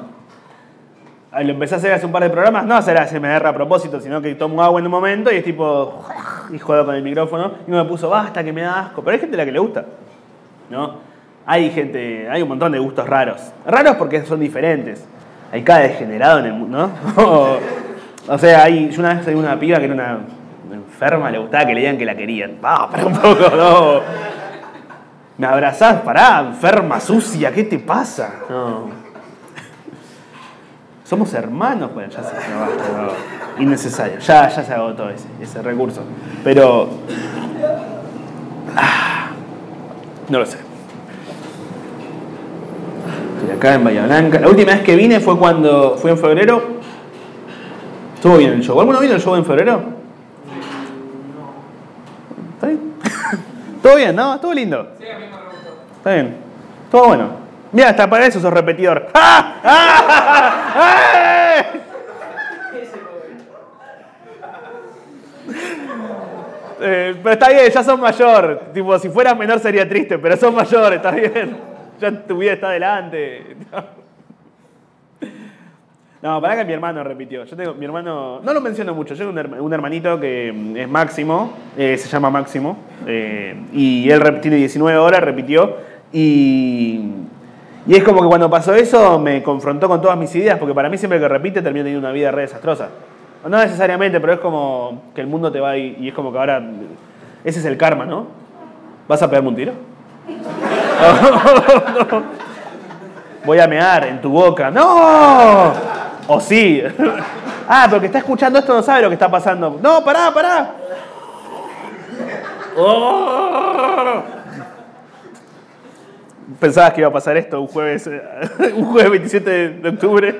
Speaker 1: Lo empecé a hacer hace un par de programas, no hacer ASMR a propósito, sino que tomo agua en un momento y es tipo. Y juego con el micrófono. Y uno me puso, basta, que me da asco. Pero hay gente a la que le gusta. ¿No? Hay gente, hay un montón de gustos raros. Raros porque son diferentes. Hay cada degenerado en el mundo, ¿no? o, sea, hay, yo una vez vi una piba que era una enferma, le gustaba que le digan que la querían. Ah, para un poco, no. Me abrazás, pará, enferma, sucia, ¿qué te pasa? No. Somos hermanos, bueno, ya se no, basta, no. Innecesario, ya, ya se agotó ese, ese recurso. Pero. ah, no lo sé. Estoy acá en Bahía Blanca. La última vez que vine fue cuando fui en febrero. Estuvo bien el show. ¿Alguno vino el show en febrero? ¿Está bien? ¿Todo bien, no? Estuvo lindo.
Speaker 2: Sí, a mí me gustó.
Speaker 1: Está bien. Todo bueno. Mira, hasta para eso sos repetidor. ¡Ah! ¡Ah! ¡Eh! Eh, pero está bien, ya sos mayor. Tipo, si fueras menor sería triste, pero sos mayor, está bien. Ya tu vida está adelante. No, para que mi hermano repitió. Yo tengo, mi hermano, no lo menciono mucho, yo tengo un, herma- un hermanito que mm, es Máximo, eh, se llama Máximo, eh, y él tiene 19 horas, repitió, y, y es como que cuando pasó eso me confrontó con todas mis ideas, porque para mí siempre que repite termina teniendo una vida re desastrosa. No necesariamente, pero es como que el mundo te va y, y es como que ahora, ese es el karma, ¿no? ¿Vas a pegarme un tiro? Voy a mear en tu boca. ¡No! O sí. Ah, pero que está escuchando esto no sabe lo que está pasando. No, pará, pará. Oh. Pensabas que iba a pasar esto un jueves, eh, un jueves 27 de octubre.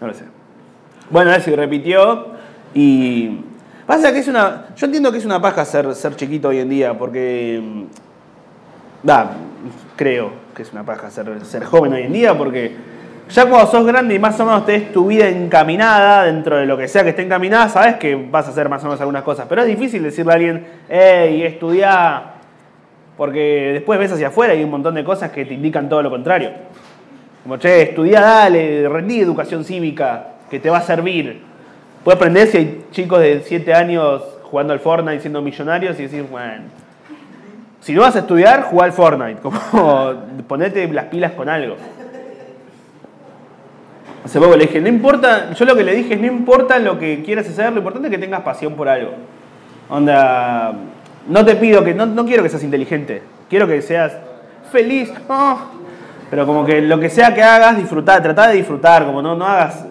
Speaker 1: No lo sé. Bueno, eso y repitió. Y pasa que es una. Yo entiendo que es una paja ser, ser chiquito hoy en día, porque. mm, Da, creo que es una paja ser, ser joven hoy en día, porque ya cuando sos grande y más o menos tenés tu vida encaminada dentro de lo que sea que esté encaminada, sabes que vas a hacer más o menos algunas cosas. Pero es difícil decirle a alguien, hey, estudiá, porque después ves hacia afuera y hay un montón de cosas que te indican todo lo contrario. Como, che, estudiá, dale, rendí educación cívica, que te va a servir. Puedes aprender si hay chicos de 7 años jugando al Fortnite siendo millonarios y decir, bueno, si no vas a estudiar, jugá al Fortnite. Como ponete las pilas con algo. Hace poco le dije, no importa, yo lo que le dije es, no importa lo que quieras hacer, lo importante es que tengas pasión por algo. Onda, no te pido que, no, no quiero que seas inteligente, quiero que seas feliz, oh, pero como que lo que sea que hagas, disfrutar, trata de disfrutar, como no, no hagas,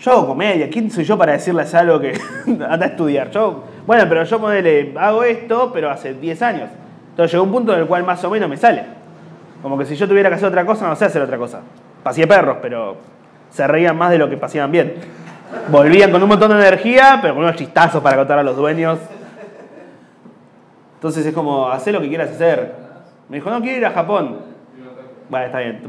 Speaker 1: yo hago comedia, ¿quién soy yo para decirles algo que anda a estudiar? Yo, bueno, pero yo modele, hago esto, pero hace 10 años. Entonces llegó un punto en el cual más o menos me sale. Como que si yo tuviera que hacer otra cosa, no sé hacer otra cosa. Paseé perros, pero se reían más de lo que paseaban bien. Volvían con un montón de energía, pero con unos chistazos para contar a los dueños. Entonces es como, haz lo que quieras hacer. Me dijo, no quiero ir a Japón. Bueno, está bien.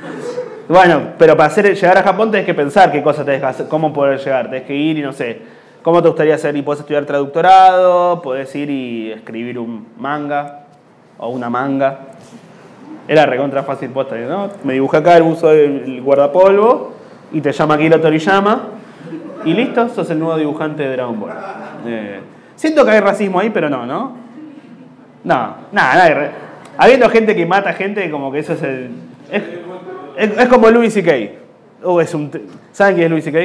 Speaker 1: bueno, pero para hacer, llegar a Japón tenés que pensar qué cosas tenés que hacer, cómo poder llegar. Tenés que ir y no sé, cómo te gustaría hacer. Y podés estudiar traductorado, podés ir y escribir un manga o una manga. Era recontra fácil posta, ¿no? Me dibujé acá el uso del guardapolvo y te llama Akira Toriyama y listo, sos el nuevo dibujante de Dragon Ball. Eh, siento que hay racismo ahí, pero no, ¿no? No, nada, nada. Habiendo gente que mata gente, como que eso es el... Es, es- es como Louis C.K. Uh, es un, ¿Saben quién es Louis C.K.?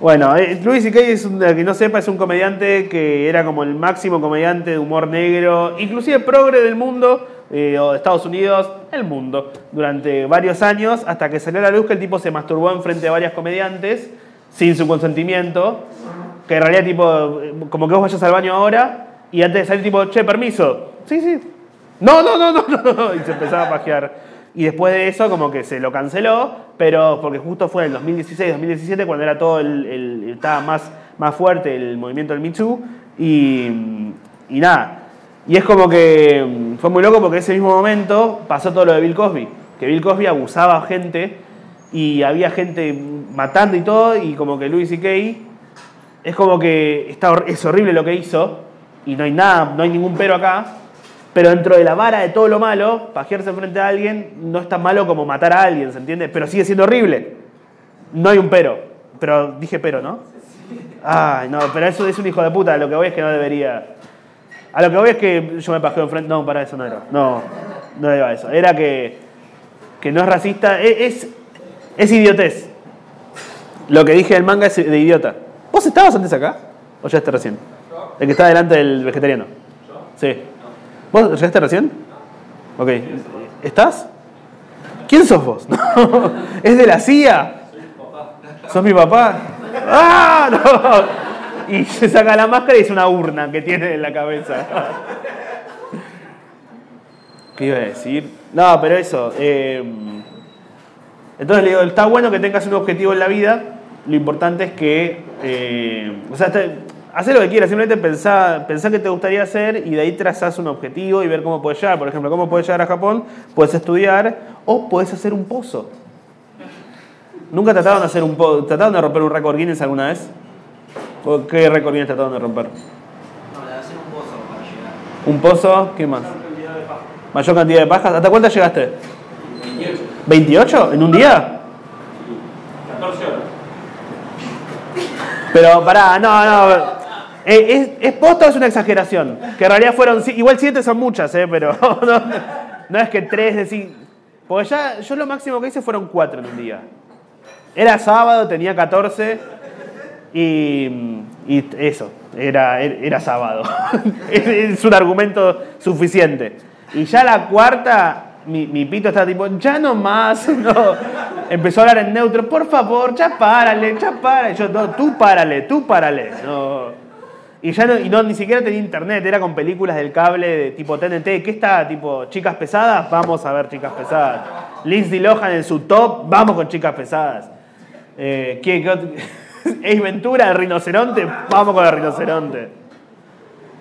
Speaker 1: Bueno, eh, Louis C.K. es un, que no sepa, es un comediante que era como el máximo comediante de humor negro, inclusive progre del mundo, eh, o de Estados Unidos, el mundo, durante varios años, hasta que salió a la luz que el tipo se masturbó en frente de varias comediantes, sin su consentimiento, que en realidad tipo, eh, como que vos vayas al baño ahora, y antes de salir tipo, che, permiso, sí, sí, no, no, no, no, no, y se empezaba a pajear. Y después de eso, como que se lo canceló, pero porque justo fue en el 2016-2017 cuando era todo el, estaba más, más fuerte el movimiento del Me y, y nada. Y es como que mm, fue muy loco porque en ese mismo momento pasó todo lo de Bill Cosby, que Bill Cosby abusaba a gente y había gente matando y todo, y como que Louis C.K. es como que está, es horrible lo que hizo, y no hay nada, no hay ningún pero acá, pero dentro de la vara de todo lo malo, pajearse frente a alguien no es tan malo como matar a alguien, ¿se entiende? Pero sigue siendo horrible. No hay un pero. Pero dije pero, ¿no? Ay, no, pero eso es un hijo de puta. Lo que voy es que no debería. A lo que voy es que yo me pajeo enfrente. No, para eso no era. No, no era eso. Era que, que no es racista. e- Es, es, idiotez. Lo que dije del manga es de idiota. ¿Vos estabas antes acá? ¿O ya estás recién? El que está delante del vegetariano. Sí. ¿Vos llegaste recién? Ok. ¿Estás? ¿Quién sos vos? ¿Es de la CIA? ¿Sos mi papá? ¡Ah! No. Y se saca la máscara y es una urna que tiene en la cabeza. ¿Qué iba a decir? No, pero eso. eh, Entonces le digo, está bueno que tengas un objetivo en la vida, lo importante es que, eh, o sea, hacer lo que quieras, simplemente pensá, pensá qué te gustaría hacer y de ahí trazás un objetivo y ver cómo puedes llegar. Por ejemplo, cómo puedes llegar a Japón, puedes estudiar o puedes hacer un pozo. ¿Nunca trataron de hacer un pozo? ¿Trataron de romper un récord Guinness alguna vez? ¿O ¿Qué récord Guinness trataron de romper?
Speaker 3: No, de hacer un pozo para llegar.
Speaker 1: ¿Un pozo? ¿Qué más? Mayor cantidad de pajas. ¿Hasta cuántas llegaste?
Speaker 2: 28.
Speaker 1: ¿28? ¿En un día?
Speaker 2: 14 horas.
Speaker 1: Pero pará, no, no. Eh, ¿Es, es posta o es una exageración? Que en realidad fueron. si- Igual siete son muchas, ¿eh? Pero no, no es que tres decir. Porque ya yo lo máximo que hice fueron cuatro en un día. Era sábado, tenía 14 y, y eso, era, era sábado. es, un argumento suficiente. Y ya la cuarta, mi, mi pito está tipo, ya no más, no. Empezó a hablar en neutro, por favor, ya párale, ya para. Y yo, no, tú párale, tú párale. No. Y ya no, y no, ni siquiera tenía internet, era con películas del cable de tipo TNT. ¿Qué está? Tipo, chicas pesadas, vamos a ver chicas pesadas. Lindsay Lohan en su top, vamos con chicas pesadas. Eh, ¿qué? Ace Ventura, el rinoceronte, vamos con el rinoceronte.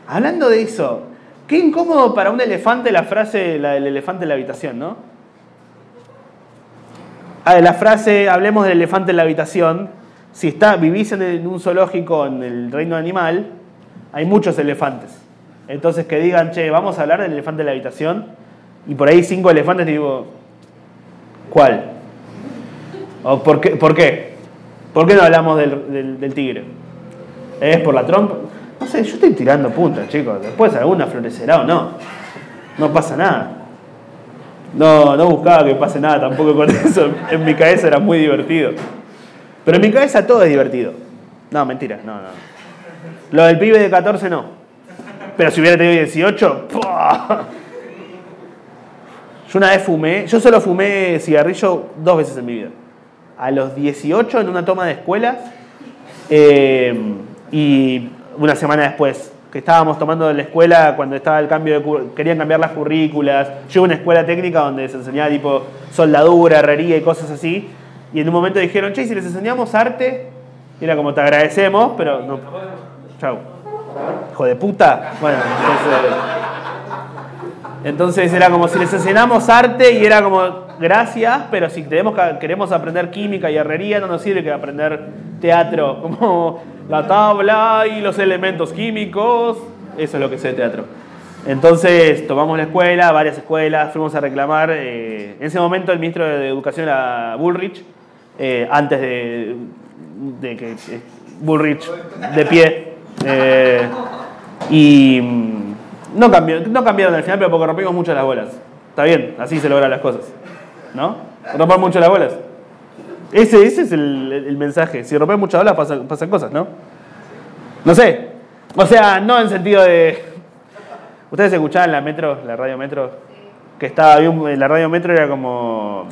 Speaker 1: Hablando de eso, qué incómodo para un elefante la frase, del elefante en la habitación, ¿no? Ah, la frase, hablemos del elefante en la habitación. Si está, vivís en, en un zoológico en el reino animal, hay muchos elefantes. Entonces que digan, che, vamos a hablar del elefante en la habitación. Y por ahí cinco elefantes, digo, ¿cuál? ¿O por, qué, ¿Por qué? ¿Por qué no hablamos del, tigre? ¿Es por la trompa? No sé, yo estoy tirando puntas, chicos. Después alguna florecerá o no. No pasa nada. No, no buscaba que pase nada tampoco con eso. En mi cabeza era muy divertido. Pero en mi cabeza todo es divertido. No, mentira, no, no. Lo del pibe de 14 no. Pero si hubiera tenido 18, ¡pua! Yo una vez fumé, yo solo fumé cigarrillo dos veces en mi vida. A los 18 en una toma de escuela eh, y una semana después, que estábamos tomando en la escuela cuando estaba el cambio de querían cambiar las currículas. Yo una escuela técnica donde se enseñaba tipo soldadura, herrería y cosas así. Y en un momento dijeron, che, ¿y si les enseñamos arte, era como te agradecemos, pero no. Chau. Hijo de puta. Bueno, entonces. Entonces era como si les enseñamos arte y era como, gracias, pero si tenemos que- queremos aprender química y herrería, no nos sirve que aprender teatro, como la tabla y los elementos químicos. Eso es lo que sé de teatro. Entonces tomamos la escuela, varias escuelas, fuimos a reclamar. eh, en ese momento el ministro de Educación era Bullrich, eh, antes de, que eh, Bullrich de pie. y mm, no, cambió, no cambiaron al final, pero porque rompimos mucho las bolas. Está bien, así se logran las cosas. ¿No? Romper mucho las bolas. Ese, ese es el, el mensaje. Si rompes muchas bolas pasan, pasan cosas, ¿no? No sé. O sea, no en sentido de... ¿Ustedes escuchaban la metro, la radio metro? Que estaba, la radio metro era como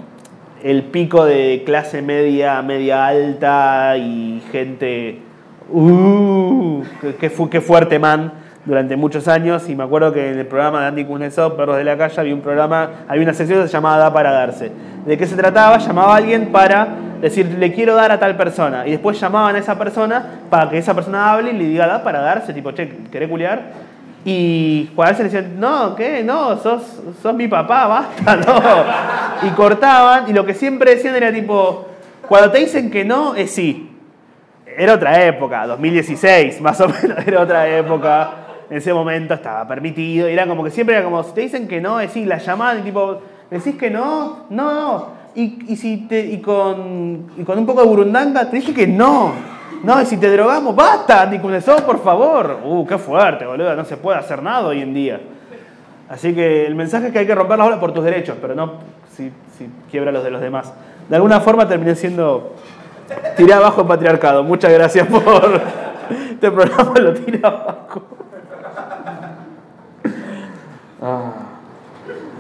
Speaker 1: el pico de clase media, media alta y gente... Uh, qué, qué fuerte man durante muchos años y me acuerdo que en el programa de Andy Kuznetsov, Perros de la Calle, había un programa, había una sección que se llamaba Da para darse. ¿De qué se trataba? Llamaba a alguien para decir, le quiero dar a tal persona. Y después llamaban a esa persona para que esa persona hable y le diga, da para darse, tipo, che, ¿querés culiar? Y cuando veces le decían, no, ¿qué? No, sos, sos mi papá, basta, no. Y cortaban, y lo que siempre decían era tipo, cuando te dicen que no, es sí. Era otra época, 2016, más o menos, era otra época. En ese momento estaba permitido. Y era como que siempre era como, si te dicen que no, sí, la llamaban y tipo, decís que no, no. Y, y si te, y, con, y con un poco de burundanga te dije que no. No, y si te drogamos, basta, Kuznetsov, por favor. Uh, qué fuerte, boludo, no se puede hacer nada hoy en día. Así que el mensaje es que hay que romper las olas por tus derechos, pero no si, si quiebra los de los demás. De alguna forma terminé siendo Tiré abajo el patriarcado. Muchas gracias por. Este programa lo tira abajo.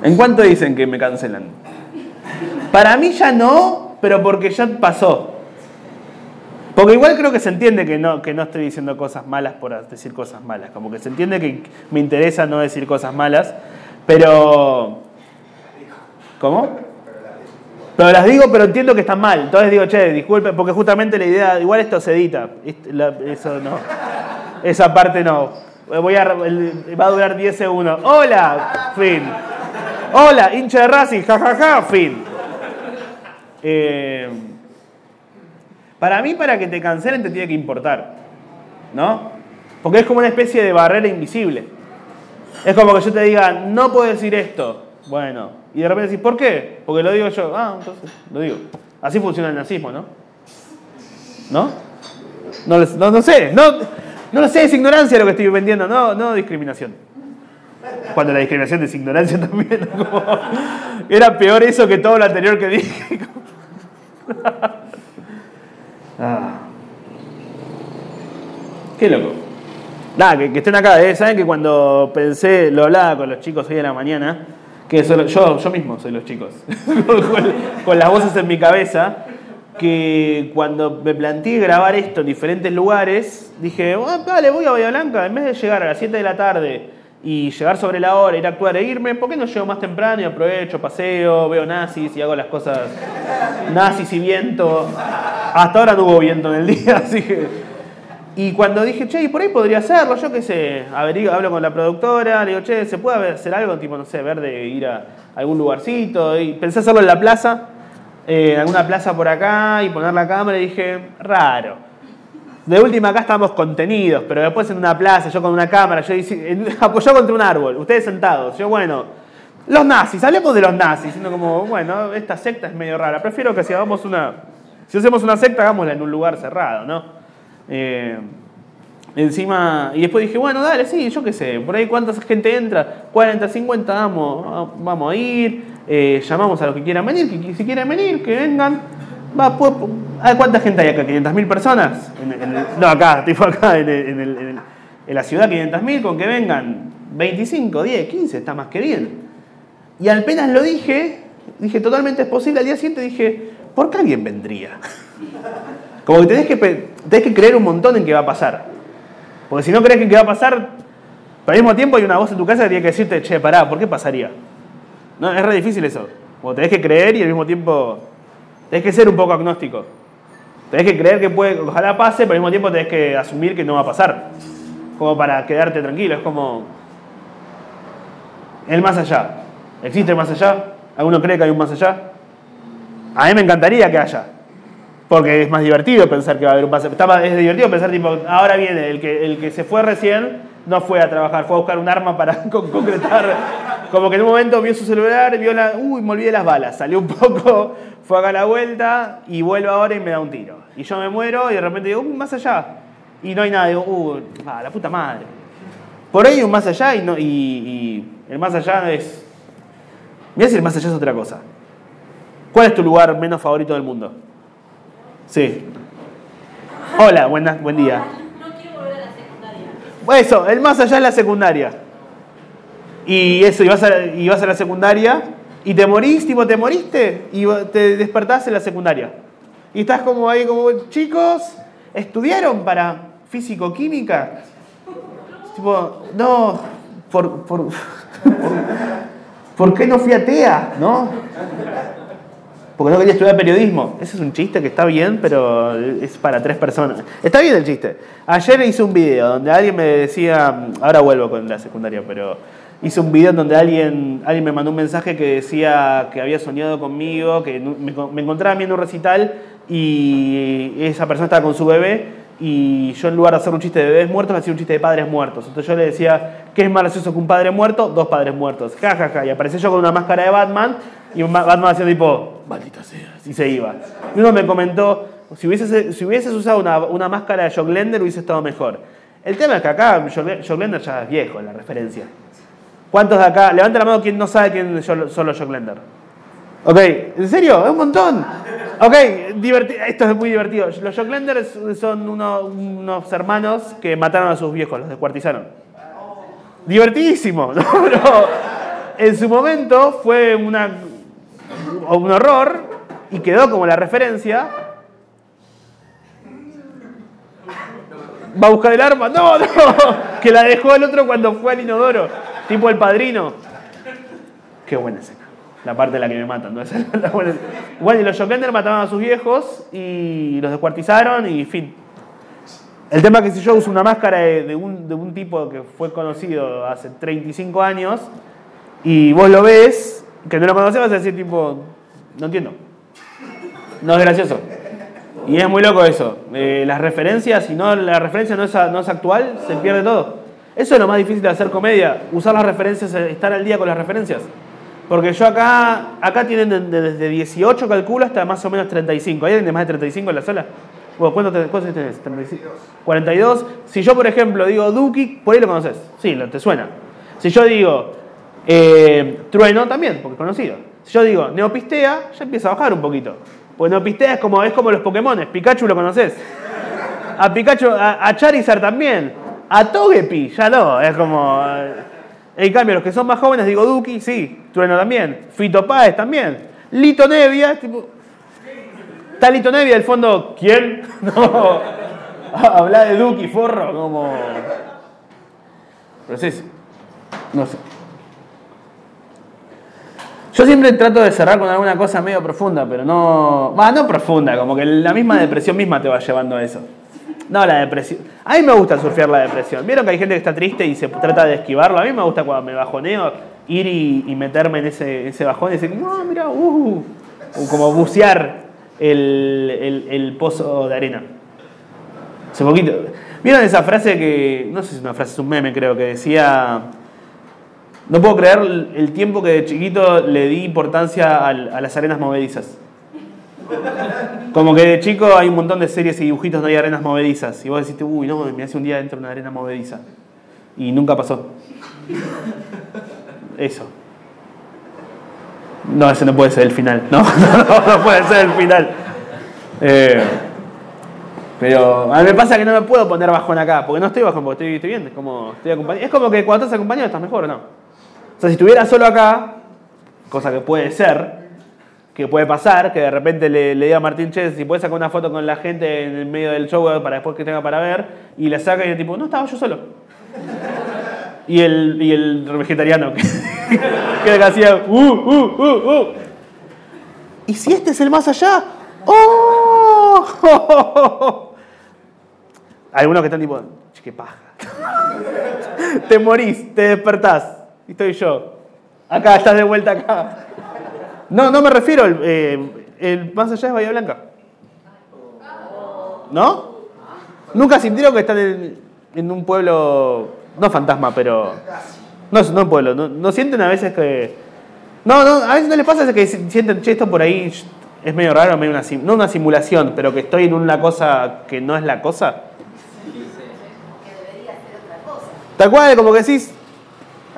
Speaker 1: ¿En cuánto dicen que me cancelan? Para mí ya no, pero porque ya pasó. Porque igual creo que se entiende que no, que no estoy diciendo cosas malas por decir cosas malas. Como que se entiende que me interesa no decir cosas malas, pero. ¿Cómo? Pero las digo, pero entiendo que están mal. Entonces digo, che, disculpe, porque justamente la idea, igual esto se edita. Eso no. Esa parte no. Voy a, va a durar 10 segundos. Hola, fin. Hola, hincha de Racing, jajaja, fin. Eh, para mí, para que te cancelen, te tiene que importar. ¿No? Porque es como una especie de barrera invisible. Es como que yo te diga, no puedo decir esto. Bueno, y de repente decís, ¿por qué? Porque lo digo yo. Ah, entonces lo digo. Así funciona el nazismo, ¿no? ¿No? No, no sé, no, no lo sé, es ignorancia lo que estoy vendiendo, no, no discriminación. Cuando la discriminación es ignorancia también. como- era peor eso que todo lo anterior que dije. Ah. Qué loco. Nada, que, que estén acá, ¿eh? Saben que cuando pensé, lo hablaba con los chicos hoy en la mañana, que solo- yo, yo mismo soy los chicos, con, con las voces en mi cabeza, que cuando me planteé grabar esto en diferentes lugares, dije, "Ah, dale, voy a Bahía Blanca, en vez de llegar a las 7 de la tarde y llegar sobre la hora, ir a actuar e irme, ¿por qué no llego más temprano y aprovecho, paseo, veo nazis y hago las cosas nazis y viento? Hasta ahora no hubo viento en el día, así que... Y cuando dije, che, y por ahí podría hacerlo, yo qué sé, averigo- hablo con la productora, le digo, che, ¿se puede hacer algo? Tipo, no sé, ver de ir a algún lugarcito. Y pensé hacerlo en la plaza, eh, en alguna plaza por acá, y poner la cámara, y dije, raro. De última acá estamos contenidos, pero después en una plaza, yo con una cámara, yo apoyado contra un árbol, ustedes sentados, yo bueno, los nazis, hablemos de los nazis, siendo como, bueno, esta secta es medio rara, prefiero que si hagamos una, si hacemos una secta, hagámosla en un lugar cerrado, ¿no? Eh, encima, y después dije, bueno, dale, sí, yo qué sé, por ahí cuánta gente entra, 40, 50, vamos, vamos a ir, eh, llamamos a los que quieran venir, que, si quieren venir, que vengan. Va, pues, ah, ¿Cuánta gente hay acá? ¿500.000 personas? No, acá, tipo acá, en, el- en la ciudad 500.000, con que vengan 25, 10, 15, está más que bien. Y apenas lo dije, dije, totalmente es posible, al día siguiente dije, ¿por qué alguien vendría? Como que tenés que, creer un montón en que va a pasar. Porque si no crees en que va a pasar, pero al mismo tiempo hay una voz en tu casa que tiene que decirte, che, pará, ¿por qué pasaría? No, es re difícil eso. Como tenés que creer y al mismo tiempo tenés que ser un poco agnóstico. Tenés que creer que puede, ojalá pase, pero al mismo tiempo tenés que asumir que no va a pasar. Como para quedarte tranquilo, es como el más allá. ¿Existe el más allá? ¿Alguno cree que hay un más allá? A mí me encantaría que haya. Porque es más divertido pensar que va a haber un más- es divertido pensar, tipo, ahora viene el que, el que se fue recién, no fue a trabajar, fue a buscar un arma para con- concretar. Como que en un momento vio su celular, vio la. Uy, me olvidé las balas. Salió un poco, fue acá a la vuelta y vuelve ahora y me da un tiro. Y yo me muero y de repente digo, "Uh, más allá. Y no hay nada. Digo, uh, ah, la puta madre. Por ahí un más allá y, no, y, y el más allá es. Mirá si el más allá es otra cosa. ¿Cuál es tu lugar menos favorito del mundo? Sí. Hola, buena- buen día.
Speaker 4: No quiero volver a la secundaria.
Speaker 1: Eso, el más allá es la secundaria. Y eso, y vas a, y vas a la secundaria y te morís, tipo, te moriste y te despertás en la secundaria. Y estás como ahí, como, chicos, ¿estudiaron para físico-química? Tipo, no, por, por, por, ¿por qué no fui a TEA? ¿No? Porque no quería estudiar periodismo. Ese es un chiste que está bien, pero es para tres personas. Está bien el chiste. Ayer hice un video donde alguien me decía, ahora vuelvo con la secundaria, pero hice un video donde alguien, alguien me mandó un mensaje que decía que había soñado conmigo, que me, me encontraba viendo un recital y esa persona estaba con su bebé y yo en lugar de hacer un chiste de bebés muertos, hacía un chiste de padres muertos. Entonces yo le decía, ¿qué es más gracioso que un padre muerto? Dos padres muertos. Ja, ja, ja. Y aparecé yo con una máscara de Batman y Batman haciendo tipo, maldita sea, y se iba. Y uno me comentó, si hubieses, si hubieses usado una, una máscara de Joglander hubiese estado mejor. El tema es que acá Jogl- Joglander ya es viejo, la referencia. ¿Cuántos de acá? Levanta la mano quien no sabe quién son los Joglander. Ok, ¿en serio? Es un montón. Ok, esto es muy divertido. Los Joglanders son uno- unos hermanos que mataron a sus viejos, los descuartizaron. Divertidísimo, ¿no? En su momento fue una, un horror y quedó como la referencia. Va a buscar el arma. No, no. Que la dejó el otro cuando fue al inodoro. Tipo el padrino. Qué buena escena. La parte de la que me matan, ¿no? Bueno, y los Jokender mataban a sus viejos y los descuartizaron y fin. El tema es que si yo uso una máscara de, un, de un tipo que fue conocido hace 35 años y vos lo ves, que no lo conoces, vas a decir tipo, no entiendo. No es gracioso. Y es muy loco eso. Eh, las referencias, si no la referencia no es, no es actual, se pierde todo. Eso es lo más difícil de hacer comedia, usar las referencias, estar al día con las referencias. Porque yo acá, acá tienen de- de- desde 18 calculo hasta más o menos 35. ¿Hay alguien de más de 35 en la sala? Bueno, ¿cuántos cuántos tenés? 35. 42. Si yo, por ejemplo, digo Duki, por ahí lo conoces. Sí, te suena. Si yo digo eh, Trueno, también, porque es conocido. Si yo digo Neopistea, ya empieza a bajar un poquito. Porque Neopistea es como, es como los Pokémones. Pikachu lo conoces. A Pikachu, a, a Charizard también. A Togepi, ya no. Es como. eh, En cambio, los que son más jóvenes, digo Duki, sí. Trueno también. Fito Páez también. Lito Nevia, tipo. Está Lito Nevia, del fondo, ¿quién? No. Habla de Duki, forro, como. Pero sí. No sé. Yo siempre trato de cerrar con alguna cosa medio profunda, pero no. Va, no profunda, como que la misma depresión misma te va llevando a eso. No, la depresión. A mí me gusta surfear la depresión. ¿Vieron que hay gente que está triste y se trata de esquivarlo? A mí me gusta cuando me bajoneo ir y, meterme en ese, bajón y decir, no, mira, uh, o como bucear el, pozo de arena. Hace poquito. ¿Vieron esa frase que, no sé si es una frase, es un meme creo, que decía, no puedo creer el tiempo que de chiquito le di importancia al- a las arenas movedizas. Como que de chico hay un montón de series y dibujitos, no hay arenas movedizas. Y vos decís, uy, no, me hace un día dentro de una arena movediza. Y nunca pasó. Eso. No, ese no puede ser el final. No, no, puede ser el final. Eh, pero a mí me pasa que no me puedo poner bajón acá, porque no estoy bajón, porque estoy, estoy bien. Es como, estoy. Es como que cuando estás acompañado estás mejor, ¿o no? O sea, si estuviera solo acá, cosa que puede ser, que puede pasar, que de repente le, diga a Martín Che, si puedes sacar una foto con la gente en el medio del show para después que tenga para ver, y la saca y el tipo, no, estaba yo solo. Y el, y el vegetariano que, que hacía, uh, uh, uh, uh. ¿Y si este es el más allá? ¡Oh! Algunos que están tipo, "Che, qué paja. te morís, te despertás. Y estoy yo. Acá, estás de vuelta acá. No, no me refiero. al- eh, el más allá es Bahía Blanca. ¿No? Nunca sintieron que están en, en un pueblo. No fantasma, pero. No, no un pueblo. No, sienten a veces que. No, no, a veces no les pasa que sienten, che, esto por ahí es medio raro, medio una, no una simulación, pero que estoy en una cosa que no es la cosa. Tal cual, como que decís,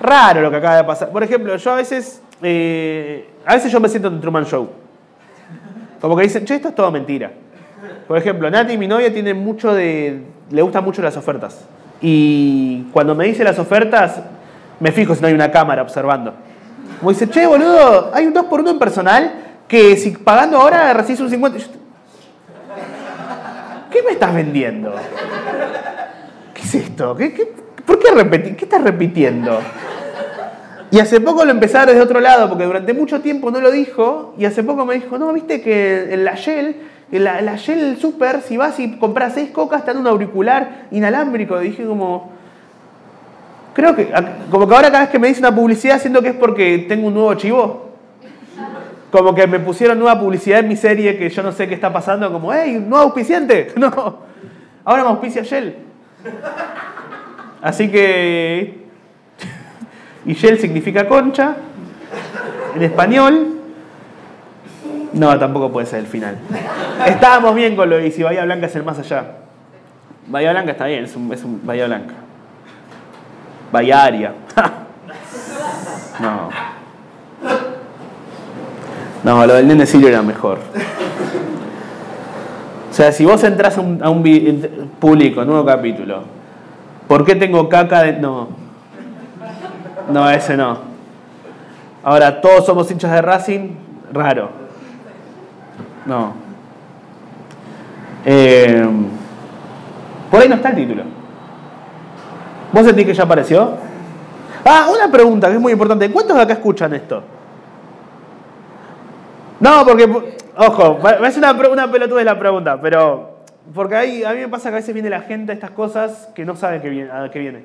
Speaker 1: raro lo que acaba de pasar. Por ejemplo, yo a veces, eh, a veces yo me siento en Truman Show. Como que dicen, che, esto es todo mentira. Por ejemplo, Nati, mi novia, tiene mucho de. le gustan mucho las ofertas. Y cuando me dice las ofertas, me fijo si no hay una cámara observando. Como dice, che, boludo, hay un 2x1 en personal que si pagando ahora recibes un 50. Yo- ¿Qué me estás vendiendo? ¿Qué es esto? ¿Qué, qué- por qué repetir? ¿Qué estás repitiendo? Y hace poco lo empecé a ver desde otro lado, porque durante mucho tiempo no lo dijo, y hace poco me dijo, no, viste que en la Shell, en la, Shell Super, si vas y compras seis cocas, está en un auricular inalámbrico. Dije como, creo que, como que ahora cada vez que me dice una publicidad siento que es porque tengo un nuevo chivo. Como que me pusieron nueva publicidad en mi serie que yo no sé qué está pasando, como, hey, nuevo auspiciante. No, ahora me auspicia Shell. Así que. Y Shell significa concha. En español. No, tampoco puede ser el final. Estábamos bien con lo de si Bahía Blanca es el más allá. Bahía Blanca está bien, es un, Bahía Blanca. Bahía Aria. No. No, lo del nene Sirio era mejor. O sea, si vos entras a un, a un público, nuevo capítulo, ¿por qué tengo caca de.? No. No, ese no. Ahora, todos somos hinchas de Racing, raro. No. Eh, por ahí no está el título. ¿Vos sentís que ya apareció? Ah, una pregunta que es muy importante. ¿Cuántos de acá escuchan esto? No, porque, ojo, es una, una pelotudez la pregunta, pero. Porque ahí, a mí me pasa que a veces viene la gente a estas cosas que no sabe que viene, a qué viene.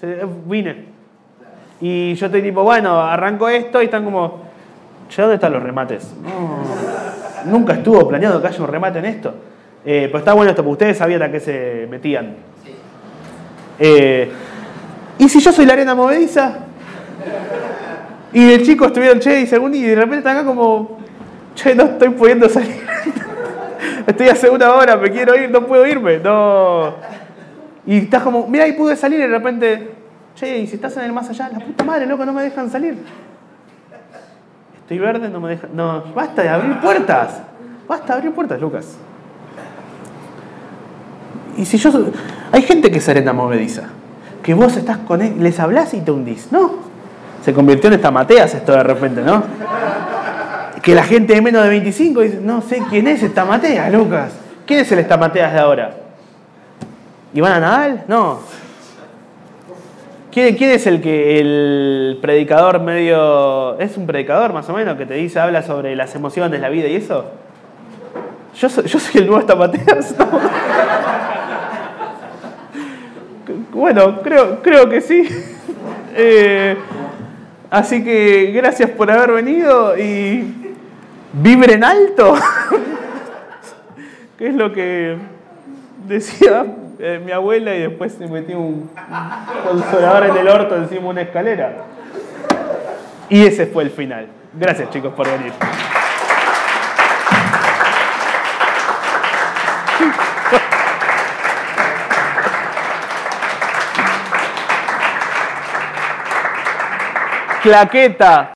Speaker 1: Se- Vine. Y yo estoy tipo, bueno, arranco esto y están como, che, ¿dónde están los remates? No, nunca estuvo planeado que haya un remate en esto. Eh, pero está bueno esto, porque ustedes sabían a qué se metían. Eh, ¿Y si yo soy la arena movediza? Y el chico estuvieron, che, y según y de repente están acá como, che, no estoy pudiendo salir. estoy hace una hora, me quiero ir, no puedo irme, no. Y estás como, mira, ahí pude salir y de repente, che, y si estás en el más allá, la puta madre, loco, no me dejan salir. Estoy verde, no me dejan. No, basta de abrir puertas. Basta de abrir puertas, Lucas. Y si yo. Hay gente que es arena movediza. Que vos estás con él, les hablas y te hundís. No. Se convirtió en esta Mateas esto de repente, ¿no? Que la gente de menos de 25 dice, no sé quién es esta Mateas, Lucas. ¿Quién es el esta Mateas de ahora? ¿Iván Nadal? No. ¿Quién, es el que el predicador medio. es un predicador más o menos que te dice, habla sobre las emociones, la vida y eso? Yo soy, yo soy el nuevo Estamateas. ¿no? Bueno, creo, creo que sí. Eh, así que gracias por haber venido y vibren alto. que es lo que decía eh, mi abuela y después se metió un, consolador en el orto encima de una escalera. Y ese fue el final. Gracias chicos por venir. Claqueta.